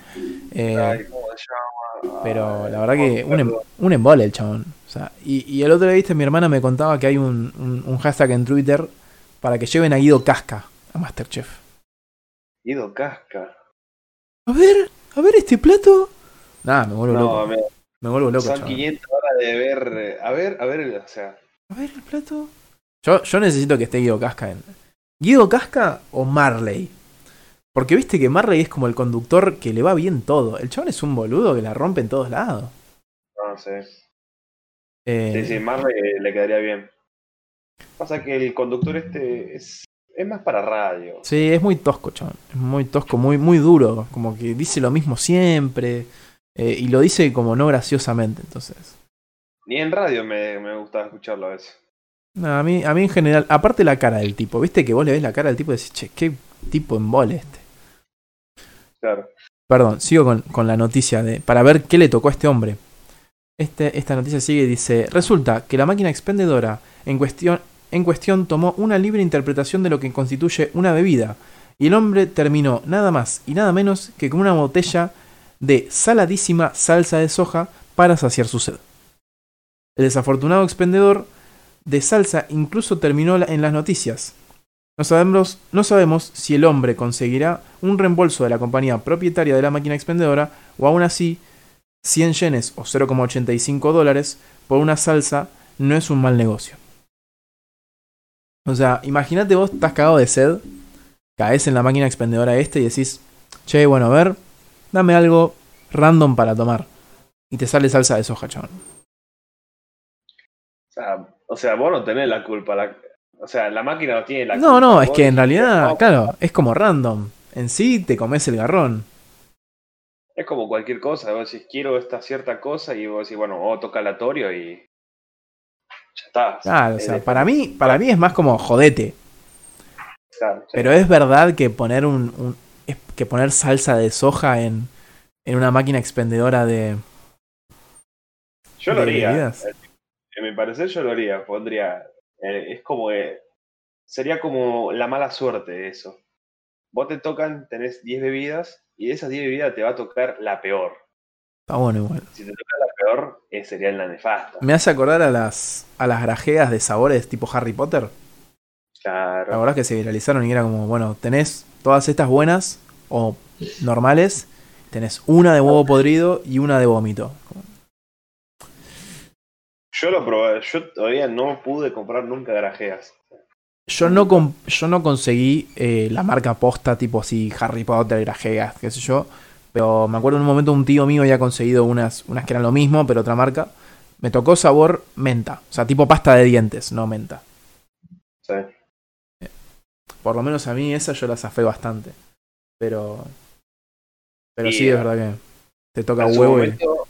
Eh, Ay, ¿cómo se llama? pero la verdad que no un, em- un embole el chabón. O sea, y, y el otro día, viste, mi hermana me contaba que hay un, un, un hashtag en Twitter para que lleven a Guido Casca a Masterchef. Guido Casca. A ver, a ver este plato. Nada, me vuelvo No, loco. me- Me vuelvo loco, son chabón. 500 horas de ver. eh, A ver, a ver, o sea. A ver el plato. Yo, yo necesito que esté Guido Casca en. ¿Guido Casca o Marley? Porque viste que Marley es como el conductor que le va bien todo. El chabón es un boludo que la rompe en todos lados. No sé. Eh, Sí, sí, eh, le quedaría bien. Pasa que el conductor este es, es más para radio. sí, es muy tosco, chabón. Es muy tosco, muy, muy duro. Como que dice lo mismo siempre. eh, y lo dice como no graciosamente, entonces. Ni en radio me, me gusta escucharlo a veces. No, a mí, a mí en general, aparte la cara del tipo, viste que vos le ves la cara del tipo y decís, che, qué tipo en vole este. Claro. Perdón, sigo con, con la noticia de. para ver qué le tocó a este hombre. Este, esta noticia sigue y dice. Resulta que la máquina expendedora en cuestión, tomó una libre interpretación de lo que constituye una bebida. Y el hombre terminó nada más y nada menos que con una botella de saladísima salsa de soja para saciar su sed. El desafortunado expendedor de salsa incluso terminó en las noticias. No sabemos, no sabemos si el hombre conseguirá un reembolso de la compañía propietaria de la máquina expendedora o aún así 100 yenes o 0,85 dólares por una salsa no es un mal negocio. O sea, imagínate vos estás cagado de sed, caes en la máquina expendedora este y decís, che, bueno, a ver, dame algo random para tomar. Y te sale salsa de soja, chabón. O sea, o sea, vos no tenés la culpa. la- o sea, la máquina no tiene la culpa. No, no, es que en realidad, no, claro, es como random. En sí te comes el garrón. Es como cualquier cosa. Vos decís, quiero esta cierta cosa y vos decís, bueno, vos toca aleatorio y. Ya está. Claro, o Es sea, de- para mí, para mí es más como jodete. claro, sí. Pero es verdad que poner un, que poner salsa de soja en, en una máquina expendedora de, Yo lo haría. bebidas. En mi parecer, yo lo haría. Pondría. eh, es como. sería como la mala suerte eso. Vos te tocan, tenés 10 bebidas y de esas 10 bebidas te va a tocar la peor. Está bueno igual. Si te toca la peor, eh, sería la nefasta. Me hace acordar a las a las grajeas de sabores tipo Harry Potter. Claro. La verdad que se viralizaron y era como, bueno, tenés todas estas buenas o normales, tenés una de huevo podrido y una de vómito. Yo lo probé. Yo todavía no pude comprar nunca grajeas. Yo no, com- yo no conseguí eh, la marca posta tipo así Harry Potter, grajeas, qué sé yo. Pero me acuerdo en un momento un tío mío había conseguido unas, unas que eran lo mismo, pero otra marca. Me tocó sabor menta. O sea, tipo pasta de dientes, no menta. Sí. Por lo menos a mí esa yo la zafé bastante. Pero. Pero Y, sí, es eh, verdad que te toca huevo y. momento,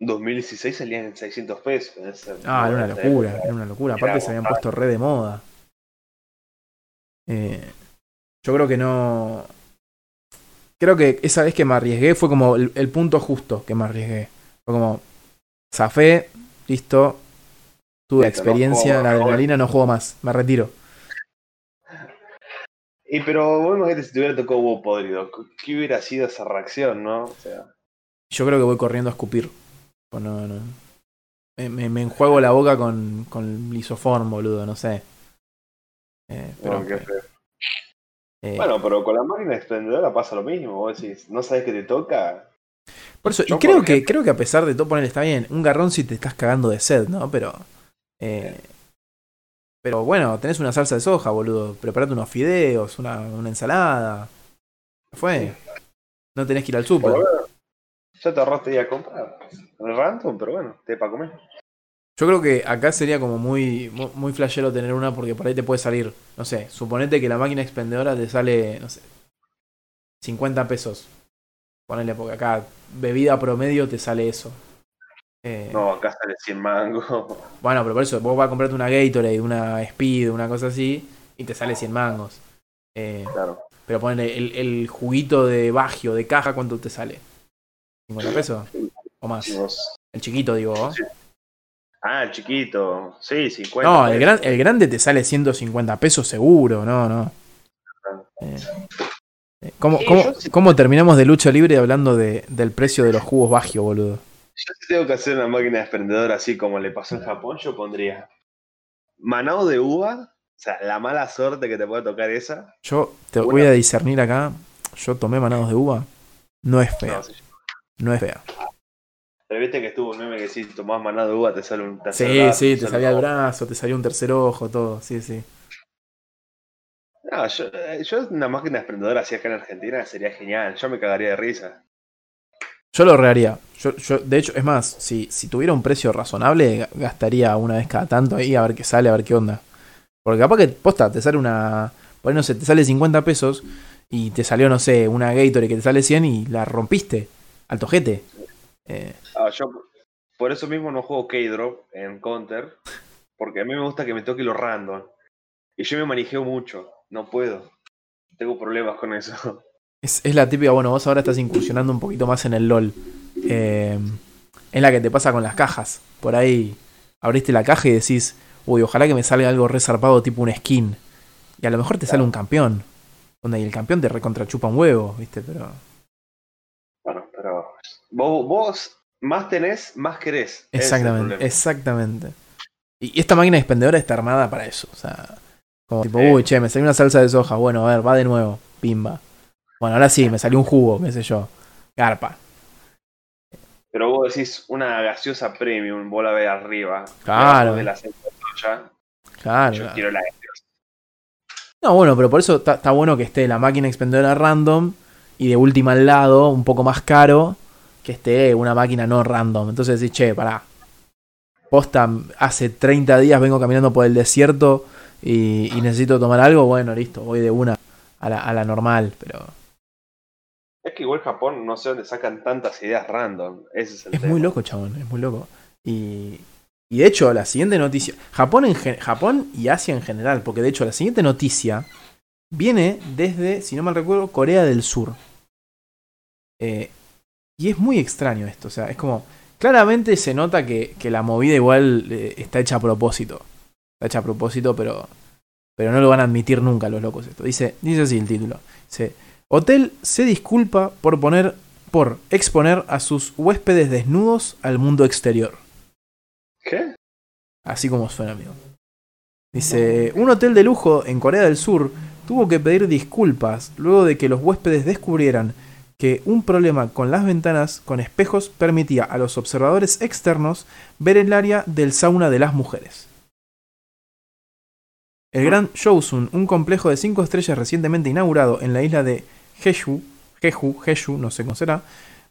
2016 salían en 600 pesos. en Ah, era una locura, era una locura. Aparte se habían puesto re de moda. Eh, yo creo que no. Creo que esa vez que me arriesgué fue como el, el punto justo que me arriesgué. Fue como. Zafé, listo. Tuve no experiencia, la adrenalina, no juego más. Me retiro. Y pero vos imagínate si te hubiera tocado huevo podrido. ¿Qué hubiera sido esa reacción, no? O sea, Yo creo que voy corriendo a escupir. Pues no, no. Me, me, me enjuago la boca con, con lisoform, boludo, no sé. Eh, pero, no, qué feo. Eh, Bueno, pero con la máquina expendedora pasa lo mismo. Vos decís, no sabes qué te toca. Por eso, y creo que, creo que a pesar de todo, poner está bien, un garrón si te estás cagando de sed, ¿no? Pero. eh, pero bueno, tenés una salsa de soja, boludo. Preparate unos fideos, una, una ensalada. ¿Qué Fue. No tenés que ir al súper. Ya te ahorraste ir a comprar. Random, pero bueno, te para comer. Yo creo que acá sería como muy, mu- muy flashero tener una porque por ahí te puede salir, no sé, suponete que la máquina expendedora te sale, no sé, 50 pesos. Ponele porque acá bebida promedio te sale eso. Eh, No, acá sale 100 mangos. Bueno, pero por eso vos vas a comprarte una Gatorade, una Speed, una cosa así, y te sale 100 mangos. Eh, Claro. pero ponele el, el juguito de Bagio, de caja, ¿cuánto te sale? ¿50 pesos? ¿O más? El chiquito, digo. Sí. Ah, el chiquito. Sí, 50. No, el, gran, el grande te sale 150 pesos seguro, no, no. Eh, eh, ¿cómo, Sí, cómo- yo sí- cómo terminamos de lucha libre hablando de, del precio de los jugos Bagio, boludo? Yo si tengo que hacer una máquina expendedora así como le pasó en Japón, yo pondría manado de uva, o sea, la mala suerte que te puede tocar esa. Yo te Una- voy a discernir acá. Yo tomé manados de uva. No es fea, No, sí. no es fea. Pero viste que estuvo un meme que si tomás manado de uva te sale un tercer Sí, brazo, sí, te sale salía el brazo, te salió un tercer ojo, todo, sí, sí. No, yo, eh, yo una máquina expendedora así acá en Argentina sería genial. Yo me cagaría de risa. Yo lo reharía. Yo, yo, de hecho, es más, si, si tuviera un precio razonable, ga- gastaría una vez cada tanto ahí a ver qué sale, a ver qué onda. Porque capaz que, posta, te sale una. Por ahí no sé, te sale 50 pesos y te salió, no sé, una Gatorade que te sale 100 y la rompiste. Al tojete. Eh, Ah, yo por eso mismo no juego K-Drop en Counter. Porque a mí me gusta que me toque lo random. Y yo me manijeo mucho. No puedo. Tengo problemas con eso. es, es la típica, bueno, vos ahora estás incursionando un poquito más en el LOL. Eh, es la que te pasa con las cajas. Por ahí abriste la caja y decís, uy, ojalá que me salga algo resarpado tipo un skin. Y a lo mejor te sale un campeón. Y el campeón te recontrachupa un huevo, ¿viste? Pero. Vos, vos más tenés, más querés. Exactamente, exactamente. Y y esta máquina expendedora está armada para eso. O sea, como tipo, uy, che, me salió una salsa de soja. Bueno, a ver, va de nuevo. Pimba. Bueno, ahora sí, me salió un jugo, qué sé yo. Garpa. Pero vos decís una gaseosa premium, vos la ves arriba. Claro. De la Claro. yo quiero la gaseosa. No, bueno, pero por eso está bueno que esté la máquina expendedora random y de última al lado, un poco más caro, que esté una máquina no random. Entonces decís, che, pará. Posta, hace 30 días vengo caminando por el desierto y, y necesito tomar algo. Bueno, listo, voy de una a la, a la normal, pero Es que igual Japón no sé dónde sacan tantas ideas random. Ese es el es tema. muy loco, chabón, es muy loco. Y, y de hecho, la siguiente noticia, Japón, en, Japón y Asia en general, porque de hecho la siguiente noticia viene desde, si no mal recuerdo, Corea del Sur. Eh, y es muy extraño esto, o sea, es como, claramente se nota que, que la movida igual eh, está hecha a propósito. Está hecha a propósito, pero, pero no lo van a admitir nunca los locos esto. Dice, dice así el título. Dice, Hotel se disculpa por poner, por exponer a sus huéspedes desnudos al mundo exterior. ¿Qué? Así como suena, amigo. Dice, un hotel de lujo en Corea del Sur tuvo que pedir disculpas luego de que los huéspedes descubrieran que un problema con las ventanas con espejos permitía a los observadores externos ver el área del sauna de las mujeres. El Gran Joseon, un complejo de 5 estrellas recientemente inaugurado en la isla de Jeju, Jeju, Jeju, no sé cómo será,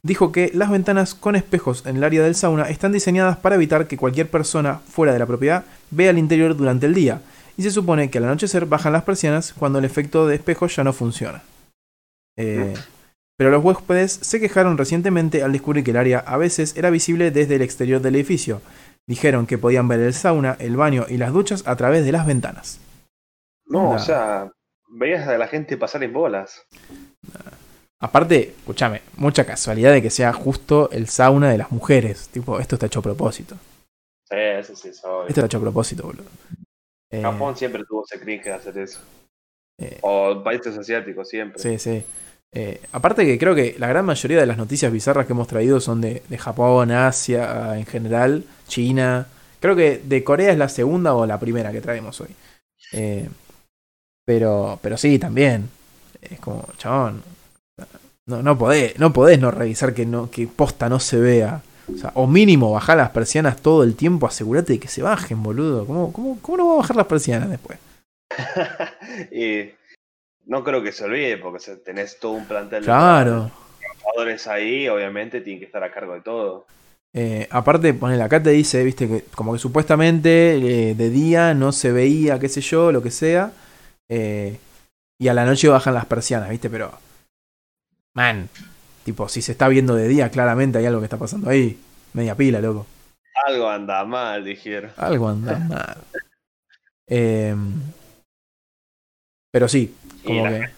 dijo que las ventanas con espejos en el área del sauna están diseñadas para evitar que cualquier persona fuera de la propiedad vea el interior durante el día, y se supone que al anochecer bajan las persianas cuando el efecto de espejo ya no funciona. Eh, pero los huéspedes se quejaron recientemente al descubrir que el área a veces era visible desde el exterior del edificio. Dijeron que podían ver el sauna, el baño y las duchas a través de las ventanas. No, o sea, veías a la gente pasar en bolas. Aparte, escúchame, mucha casualidad de que sea justo el sauna de las mujeres. Tipo, esto está hecho a propósito. Sí, eso sí, es obvio. Esto está hecho a propósito, boludo. Eh, Japón siempre tuvo ese cringe de hacer eso. eh, O países asiáticos siempre. Sí, sí. Eh, aparte que creo que la gran mayoría de las noticias bizarras que hemos traído son de, Japón, Asia en general, China. Creo que de Corea es la segunda o la primera que traemos hoy. Eh, pero, pero sí, también. Es como, chabón. No, no, podés, no revisar que posta no se vea. O, sea, o mínimo bajar las persianas todo el tiempo, asegúrate de que se bajen, boludo. ¿Cómo, cómo, cómo no va a bajar las persianas después? y no creo que se olvide porque tenés todo un plantel Claro. de trabajadores ahí, obviamente tienen que estar a cargo de todo. Eh, aparte, ponele, acá te dice, viste, que como que supuestamente eh, de día no se veía, qué sé yo, lo que sea. eh, y a la noche bajan las persianas, viste, pero. Man, tipo, si se está viendo de día, claramente hay algo que está pasando ahí. Media pila, loco. Algo anda mal, dijeron. Algo anda mal. Em, pero sí, como que.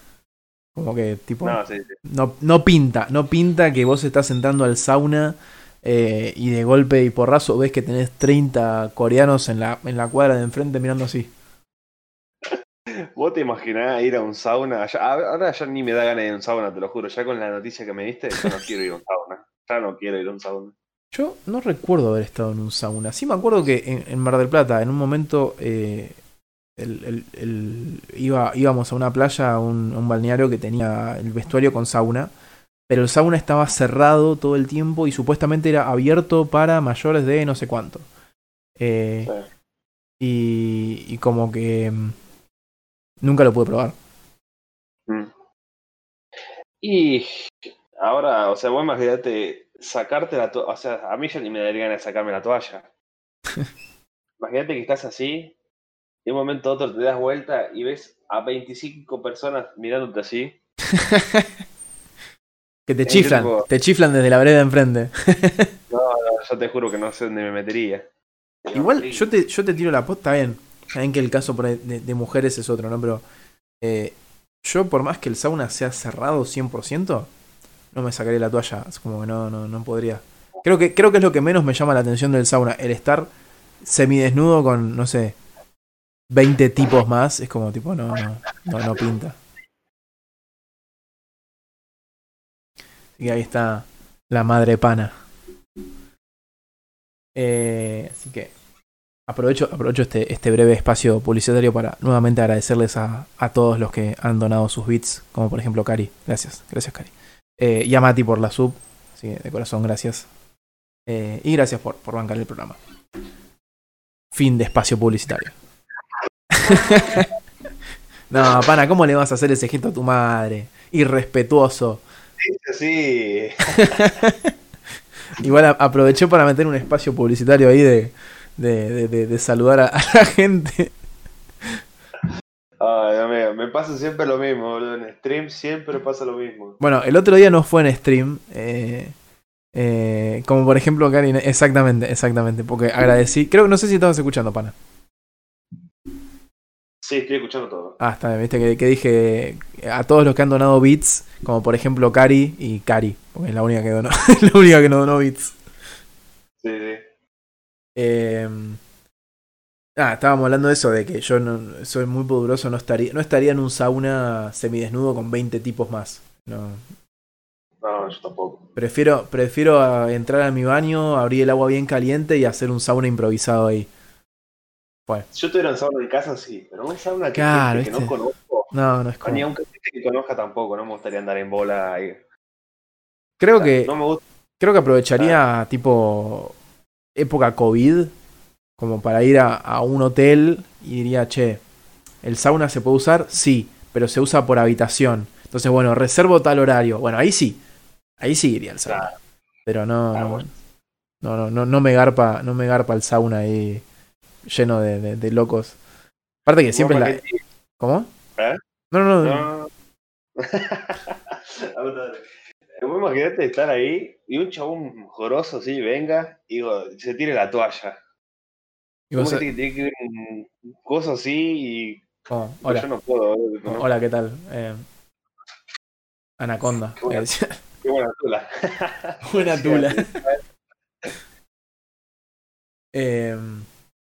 Como que, tipo. No, sí, sí. No, no pinta, no pinta que vos estás sentando al sauna eh, y de golpe y porrazo ves que tenés 30 coreanos en la, en la cuadra de enfrente mirando así. ¿Vos te imaginás ir a un sauna? Ya- ahora ya ni me da ganas de ir a un sauna, te lo juro. Ya con la noticia que me diste, yo no quiero ir a un sauna. Ya no quiero ir a un sauna. Yo no recuerdo haber estado en un sauna. Sí me acuerdo que en, en Mar del Plata, en un momento, eh, el- el- el- iba, íbamos a una playa, a un, un balneario que tenía el vestuario con sauna, pero el sauna estaba cerrado todo el tiempo y supuestamente era abierto para mayores de no sé cuánto. Eh, Sí. y, y como que mm, nunca lo pude probar. Mm. Y ahora, o sea, vos imagínate sacarte la toalla. O sea, a mí ya ni me daría ganas de sacarme la toalla. imagínate que estás así, de un momento a otro te das vuelta y ves a 25 personas mirándote así. Que te Es chiflan, tipo- te chiflan desde la vereda enfrente. No, yo te juro que no sé dónde me metería. Igual Sí. yo te, yo te tiro la posta, bien. Saben que el caso por ahí de, de mujeres es otro, ¿no? Pero eh, yo por más que el sauna sea cerrado 100%, no me sacaría la toalla. Es como que no, no, no podría. Creo que, creo que es lo que menos me llama la atención del sauna. El estar semidesnudo con, no sé, 20 tipos más. Es como tipo, no, no, no, no pinta. Que ahí está la madre pana. Eh, así que aprovecho, aprovecho este, este breve espacio publicitario para nuevamente agradecerles a, a todos los que han donado sus bits, como por ejemplo Cari. Gracias, gracias Cari. Eh, y a Mati por la sub. Así que de corazón, gracias. Eh, y gracias por, por bancar el programa. Fin de espacio publicitario. no, pana, ¿cómo le vas a hacer ese gesto a tu madre? Irrespetuoso. Sí, Igual a- aproveché para meter un espacio publicitario ahí de, de, de- de- de saludar a, a la gente. Ay, amigo, me pasa siempre lo mismo, boludo. En stream siempre pasa lo mismo. Bueno, el otro día no fue en stream. eh, eh, como por ejemplo, Karin. Exactamente, exactamente. Porque agradecí. Creo que no sé si estabas escuchando, pana. Sí, estoy escuchando todo. Ah, está bien, viste que, que dije a todos los que han donado bits. Como por ejemplo Cari y Cari. Porque es la única que donó. la única que no donó bits. Sí, sí. Eh, ah, estábamos hablando de eso, de que yo no, soy muy poderoso, no estaría, no estaría en un sauna semidesnudo con 20 tipos más. No. No, yo tampoco. Prefiero, prefiero entrar a mi baño, abrir el agua bien caliente y hacer un sauna improvisado ahí. Si yo tuviera un sauna en casa, sí, pero un sauna que, Claro, gente que no conozco, No, no es como. ni aunque gente que conozca tampoco, no me gustaría andar en bola ahí. Creo que, No me gusta. creo que aprovecharía tipo época COVID como para ir a, a un hotel y diría, che, ¿el sauna se puede usar? Sí, pero se usa por habitación. Entonces, bueno, reservo tal horario. Bueno, ahí sí. Ahí sí iría al sauna. Claro. Pero no, Ah, no, bueno. no, no, no, no me garpa, no me garpa el sauna ahí lleno de, de- de locos. Aparte que siempre es la. ¿Cómo? ¿Eh? No, no, no. No, imaginate estar ahí y un chabón joroso así venga y digo, se tire la toalla. Y vos- que tiene que ver un coso así y oh, yo hola. no puedo. Oh, ¿no? Hola, ¿qué tal? Eh, Anaconda. Qué buena. Eh, Qué buena tula. Buena tula. Eh,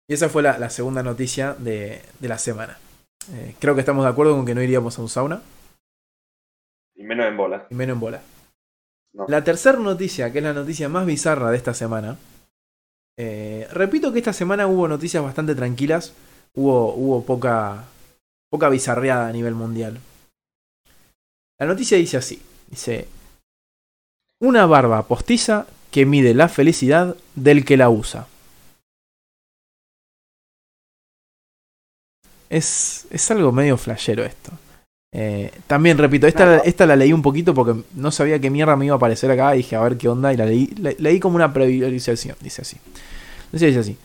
y esa fue la, la segunda noticia de, de la semana. Eh, creo que estamos de acuerdo con que no iríamos a un sauna, Y menos en bola. y menos en bola. No. La tercera noticia, que es la noticia más bizarra de esta semana. eh, repito que esta semana hubo noticias bastante tranquilas. Hubo, hubo poca, poca bizarreada a nivel mundial. La noticia dice así. Dice, una barba postiza que mide la felicidad del que la usa. Es, es algo medio flashero esto. Eh, también repito, esta, Claro. esta la leí un poquito porque no sabía qué mierda me iba a aparecer acá. Y dije, a ver qué onda. Y la leí, le- leí como una priorización. Dice así. Dice así.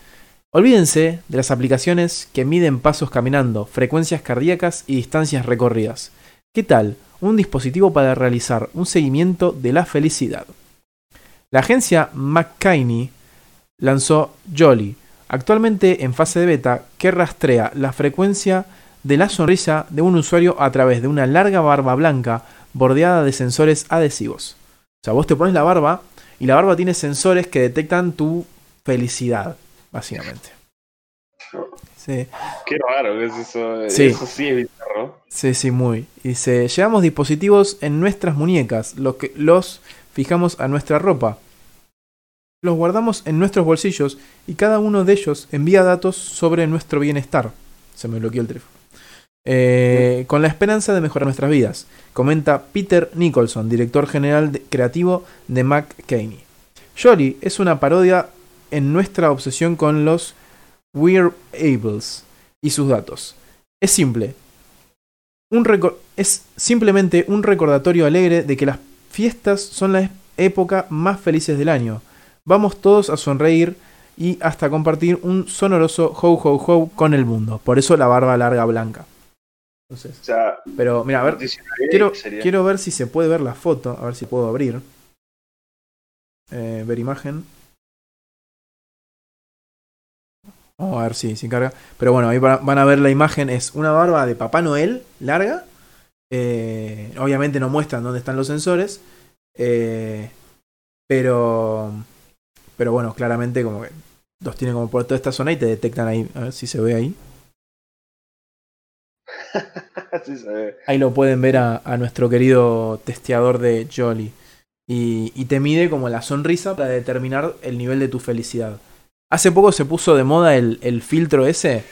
Olvídense de las aplicaciones que miden pasos caminando, frecuencias cardíacas y distancias recorridas. ¿Qué tal? Un dispositivo para realizar un seguimiento de la felicidad. La agencia McKinney lanzó Jolly, actualmente en fase de beta, que rastrea la frecuencia de la sonrisa de un usuario a través de una larga barba blanca bordeada de sensores adhesivos. O sea, vos te pones la barba y la barba tiene sensores que detectan tu felicidad, básicamente. Sí. Qué raro es eso. Sí. Eso sí es bizarro. Sí, sí, muy. Dice, llevamos dispositivos en nuestras muñecas, los que los fijamos a nuestra ropa. Los guardamos en nuestros bolsillos y cada uno de ellos envía datos sobre nuestro bienestar. Se me bloqueó el teléfono. Eh, con la esperanza de mejorar nuestras vidas, comenta Peter Nicholson, director general creativo de McCaney. Jolly es una parodia en nuestra obsesión con los wearables y sus datos. Es simple. Un es simplemente un recordatorio alegre de que las fiestas son la época más felices del año. Vamos todos a sonreír y hasta compartir un sonoroso ho ho ho con el mundo. Por eso la barba larga blanca. Entonces, pero mira, a ver, quiero, quiero ver si se puede ver la foto, a ver si puedo abrir. Eh, ver imagen. Vamos a ver si se carga. Pero bueno, ahí van a ver la imagen. Es una barba de Papá Noel larga. Eh, obviamente no muestran dónde están los sensores. Eh, pero. Pero bueno, claramente como que los tienen como por toda esta zona y te detectan ahí. A ver si se ve ahí. Ahí lo pueden ver a, nuestro querido testeador de Jolly. Y, y, te mide como la sonrisa para determinar el nivel de tu felicidad. Hace poco se puso de moda el, el filtro ese.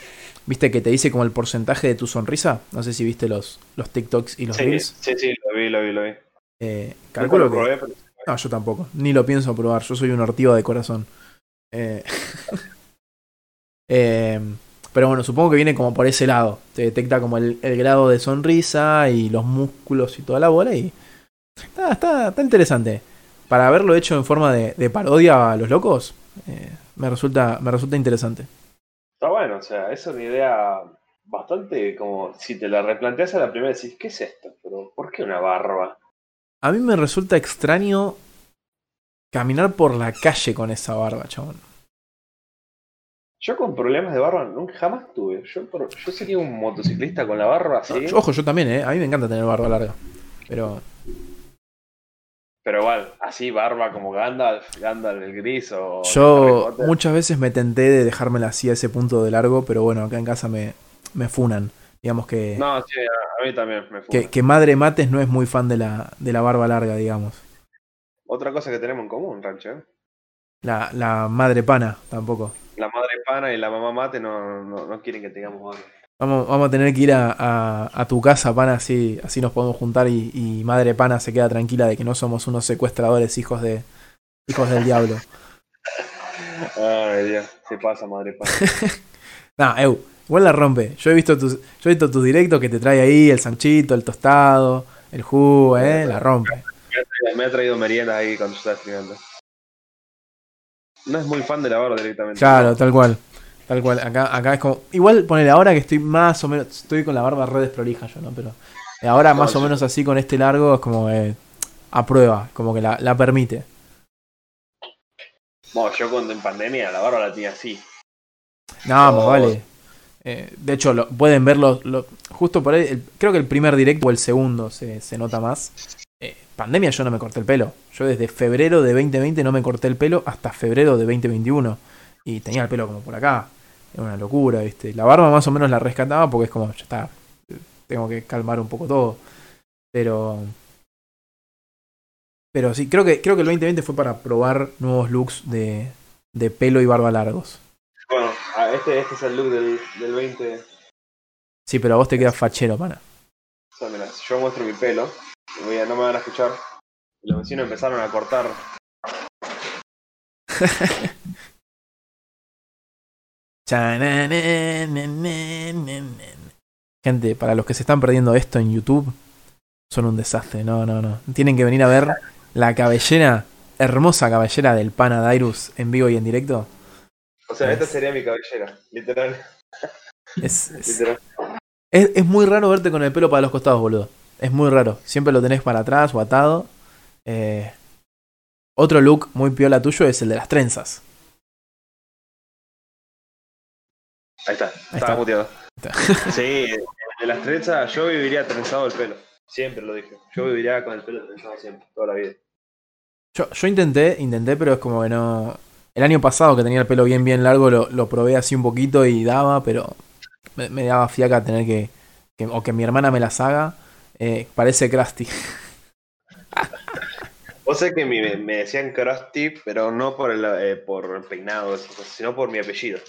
¿Viste que te dice como el porcentaje de tu sonrisa? No sé si viste los, los TikToks y los sí, Reels. Sí, sí, lo vi, lo vi, lo vi. Eh, calculo que... No, yo tampoco. Ni lo pienso probar. Yo soy un ortivo de corazón. Eh... eh... Pero bueno, supongo que viene como por ese lado. Te detecta como el, grado de sonrisa y los músculos y toda la bola. Y está, está, está interesante. Para haberlo hecho en forma de, parodia a los locos, eh, me, resulta, me resulta interesante. Está bueno, o sea, es una idea bastante como si te la replanteas a la primera decís, ¿qué es esto? Pero ¿por qué una barba? A mí me resulta extraño caminar por la calle con esa barba, chabón. Yo con problemas de barba nunca jamás tuve. Yo, yo sería un motociclista con la barba así. ojo, yo también, ¿eh? A mí me encanta tener barba larga. Pero. Pero igual, así barba como Gandalf, Gandalf el gris o. Yo muchas veces me tenté de dejármela así a ese punto de largo, pero bueno, acá en casa me, me funan. Digamos que. No, sí, a, mí también me. Que, que, Madre Mates no es muy fan de la, de la barba larga, digamos. Otra cosa que tenemos en común, Rancho. ¿eh? La, la madre pana, tampoco la madre pana y la mamá mate no, no, quieren que tengamos barba. Vamos, vamos a tener que ir a, a, tu casa, pana, así, así nos podemos juntar y, madre pana se queda tranquila de que no somos unos secuestradores hijos de hijos del diablo. Ay, Dios, se pasa, madre pana. nah, Eu, igual la rompe. Yo he visto tus, yo he visto tus directos que te trae ahí el sanchito, el tostado, el jugo, eh, la rompe. Me ha traído, merienda ahí cuando estás estudiando. No es muy fan de la barba directamente. Claro, tal cual. Tal cual. Acá, acá es como. Igual poner ahora que estoy más o menos. Estoy con la barba re desprolija yo, ¿no? Pero ahora más o menos así con este largo es como que. A prueba, como que la, la permite. Bueno, yo cuando en pandemia la barba la tenía así. No, pues vale. Eh, de hecho, lo, pueden verlo lo, justo por ahí. creo que el primer directo o el segundo se, se nota más pandemia yo no me corté el pelo. Yo desde febrero de 2020 no me corté el pelo hasta febrero de 2021. Y tenía el pelo como por acá. Era una locura, ¿viste? La barba más o menos la rescataba porque es como, ya está, tengo que calmar un poco todo. Pero... Pero sí, creo que, creo que el 2020 fue para probar nuevos looks de, de pelo y barba largos. Bueno, este, este es el look del, del 20. Sí, pero a vos te queda fachero, pana. yo muestro mi pelo no me van a escuchar. Los vecinos empezaron a cortar. Gente, para los que se están perdiendo esto en YouTube, son un desastre. No, no, no. Tienen que venir a ver la cabellera, hermosa cabellera del pana Dairus en vivo y en directo. O sea, esta sería mi cabellera, literal. Es, literal. Es, es, muy raro verte con el pelo para los costados, boludo. Es muy raro. Siempre lo tenés para atrás o atado. Eh, otro look muy piola tuyo es el de las trenzas. Ahí está, estaba muteado. está. Sí, de las trenzas yo viviría trenzado el pelo. Siempre lo dije. Yo viviría con el pelo trenzado siempre, toda la vida. Yo, yo intenté, intenté, pero es como que no. El año pasado que tenía el pelo bien, bien largo, lo, lo probé así un poquito y daba, pero me, me daba fiaca tener que, que- O que mi hermana me las haga. Eh, parece Krusty. Vos sé que me, me decían Krusty, pero no por el, eh, por el peinado, sino por mi apellido.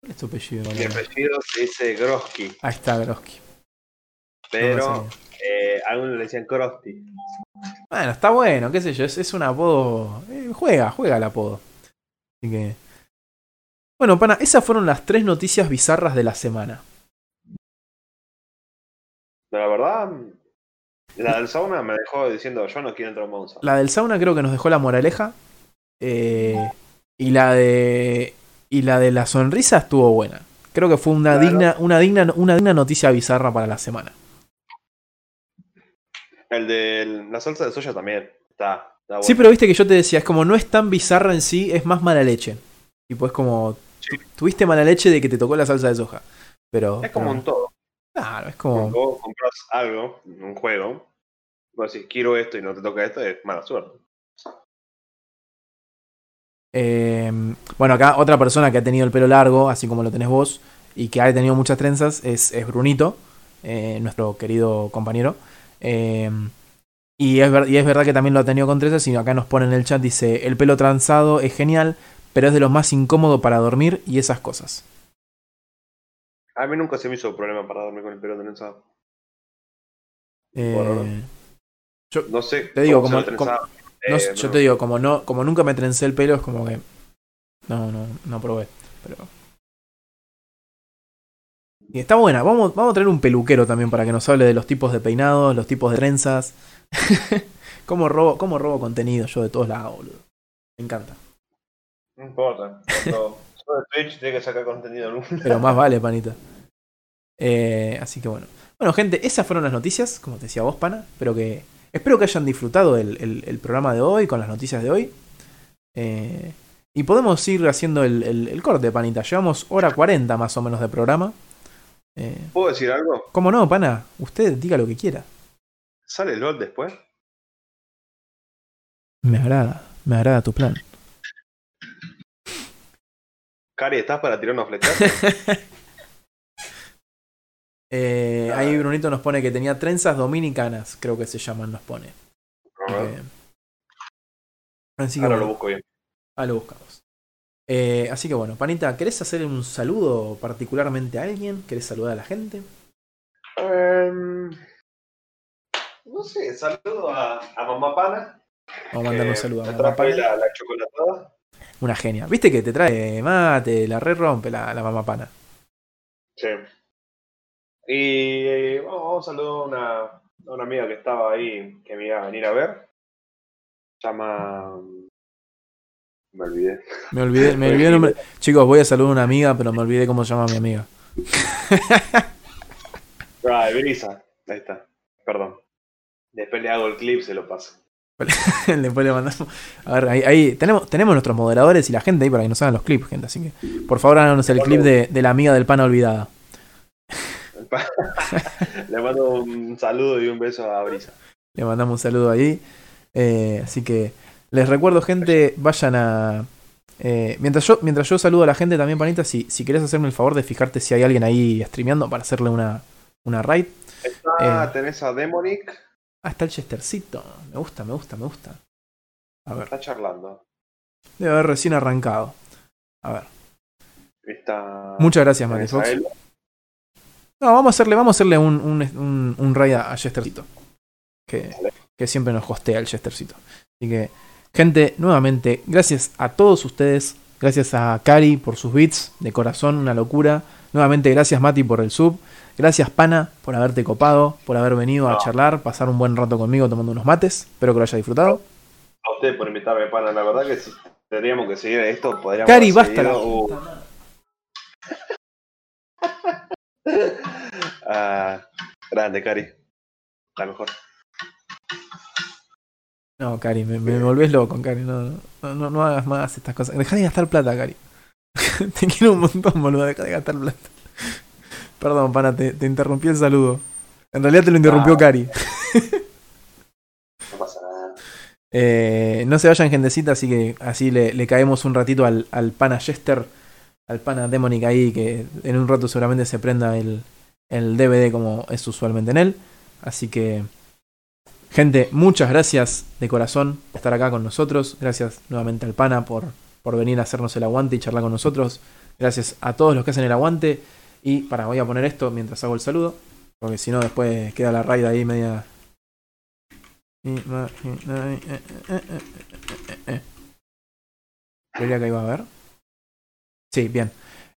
¿Cuál es tu apellido? Mi apellido se dice Groski, Ahí está, Grosky. pero eh, algunos le decían Krusty. Bueno, está bueno, qué sé yo, es, es un apodo. eh, juega, juega el apodo. Así que. Bueno, pana, esas fueron las tres noticias bizarras de la semana. La verdad, la del sauna me dejó diciendo, yo no quiero entrar a un sauna. La del sauna creo que nos dejó la moraleja. eh, y la de. Y la de la sonrisa estuvo buena. Creo que fue una Claro. digna, una digna, una digna noticia bizarra para la semana. El de la salsa de soya también, está, está bueno. Sí, pero viste que yo te decía, es como no es tan bizarra en sí, es más mala leche. Tipo, es como. tu- Tuviste mala leche de que te tocó la salsa de soja. Pero. Es como un todo. Claro, es como. Cuando vos compras algo, un juego, vos decís, quiero esto y no te toca esto, es mala suerte. Eh, bueno, acá otra persona que ha tenido el pelo largo, así como lo tenés vos, y que ha tenido muchas trenzas, es, es Brunito, eh, nuestro querido compañero. Eh, y, es ver- y es verdad que también lo ha tenido con trenzas, y acá nos pone en el chat, dice, el pelo trenzado es genial, pero es de lo más incómodo para dormir y esas cosas. A mí nunca se me hizo problema para dormir con el pelo trenzado. Eh, Bueno, No sé. Te digo, como- no Eh, yo te digo, como no, como nunca me trencé el pelo, es como que. No, no, no probé. Pero. Y está buena. Vamos, vamos a traer un peluquero también para que nos hable de los tipos de peinados, los tipos de trenzas. cómo, robo, cómo robo contenido yo de todos lados, boludo. Me encanta. No importa. Solo de Twitch tiene que sacar contenido en un. Pero más vale, panita. Eh, así que bueno. Bueno, gente, esas fueron las noticias, como te decía vos, pana. Espero que, espero que hayan disfrutado el, el- el programa de hoy, con las noticias de hoy. Eh, y podemos ir haciendo el, el- el corte, panita. Llevamos hora 40 más o menos de programa. Eh, ¿Puedo decir algo? ¿Cómo no, pana? Usted diga lo que quiera. ¿Sale LOL después? Me agrada, me agrada tu plan. Cari, ¿estás para tirar unos flechazos? Eh, ahí Brunito nos pone que tenía trenzas dominicanas, creo que se llaman, nos pone. Eh, así que Ahora bueno. lo busco bien. Ah, lo buscamos. Eh, así que bueno, Panita, ¿querés hacer un saludo particularmente a alguien? ¿Querés saludar a la gente? Em, no sé, saludo a, a Mamá Pana. Vamos a mandar un que saludo a Mamá Pana. la, la chocolatada. Una genia. ¿Viste que te trae mate, la re rompe la, la mamá pana? Sí. Y eh, vamos, vamos a saludar a una, a una amiga que estaba ahí, que me iba a venir a ver. Se llama. Me olvidé. Me olvidé, me olvidé el nombre. Chicos, voy a saludar a una amiga, pero me olvidé cómo se llama mi amiga. Ah, Brisa. Ahí está. Perdón. Después le hago el clip, se lo paso. Después le mandamos. A ver, ahí, ahí tenemos, tenemos nuestros moderadores y la gente ahí para que nos hagan los clips, gente. Así que, por favor, háganos el clip de, de la amiga del pana olvidada. Le mando un saludo y un beso a Brisa. Le mandamos un saludo ahí. Eh, así que les recuerdo, gente, vayan a. eh, mientras, yo, mientras yo saludo a la gente también, panita, si, si querés hacerme el favor de fijarte si hay alguien ahí streameando para hacerle una, una raid. Está, Eh. tenés a Demonic, Ah, está el Chestercito. Me gusta, me gusta, me gusta. A ver, está charlando. debe haber recién arrancado. A ver. Está. Muchas gracias, a él. No, vamos a hacerle, vamos a hacerle un, un, un, un raid a Chestercito. Que, que siempre nos hostea el Chestercito. Así que, gente, nuevamente, gracias a todos ustedes. Gracias a Cari por sus bits de corazón, una locura. Nuevamente, gracias Mati por el sub. Gracias Pana por haberte copado, por haber venido a charlar, pasar un buen rato conmigo tomando unos mates. Espero que lo haya disfrutado. A usted por invitarme, pana. La verdad que si tendríamos que seguir esto, podríamos. Cari, basta. la uh, ah, grande, Cari. La mejor. No, Cari, me, me volvés loco, Cari. No, no, no, no hagas más estas cosas. Dejá de gastar plata, Cari. te quiero un montón, boludo. Deja de gastar plata. Perdón, pana, te, te interrumpí el saludo. En realidad te lo interrumpió. Cari. No pasa nada. Eh, no se vayan, gentecita, así que así le, le caemos un ratito al, al pana Jester, al pana Demonic ahí, que en un rato seguramente se prenda el, el DVD como es usualmente en él. Así que, gente, muchas gracias de corazón por estar acá con nosotros. Gracias nuevamente al pana por, por venir a hacernos el aguante y charlar con nosotros. Gracias a todos los que hacen el aguante. Y para, voy a poner esto mientras hago el saludo, porque si no después queda la raid ahí media Creía que iba a ver. Sí, bien.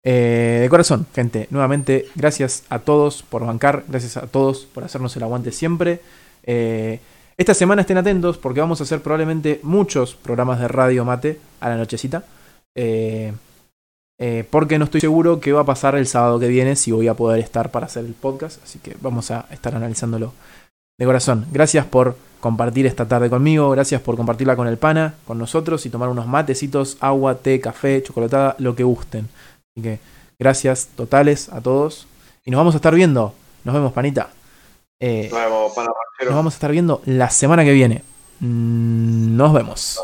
Eh, de corazón, gente, nuevamente, gracias a todos por bancar, gracias a todos por hacernos el aguante siempre. Eh, esta semana estén atentos porque vamos a hacer probablemente muchos programas de radio mate a la nochecita. Eh, eh, porque no estoy seguro qué va a pasar el sábado que viene, si voy a poder estar para hacer el podcast. Así que vamos a estar analizándolo de corazón. Gracias por compartir esta tarde conmigo, gracias por compartirla con el pana, con nosotros y tomar unos matecitos, agua, té, café, chocolatada, lo que gusten. Así que gracias totales a todos y nos vamos a estar viendo. Nos vemos, panita. Eh, Nos vamos a estar viendo la semana que viene. Mm, Nos vemos.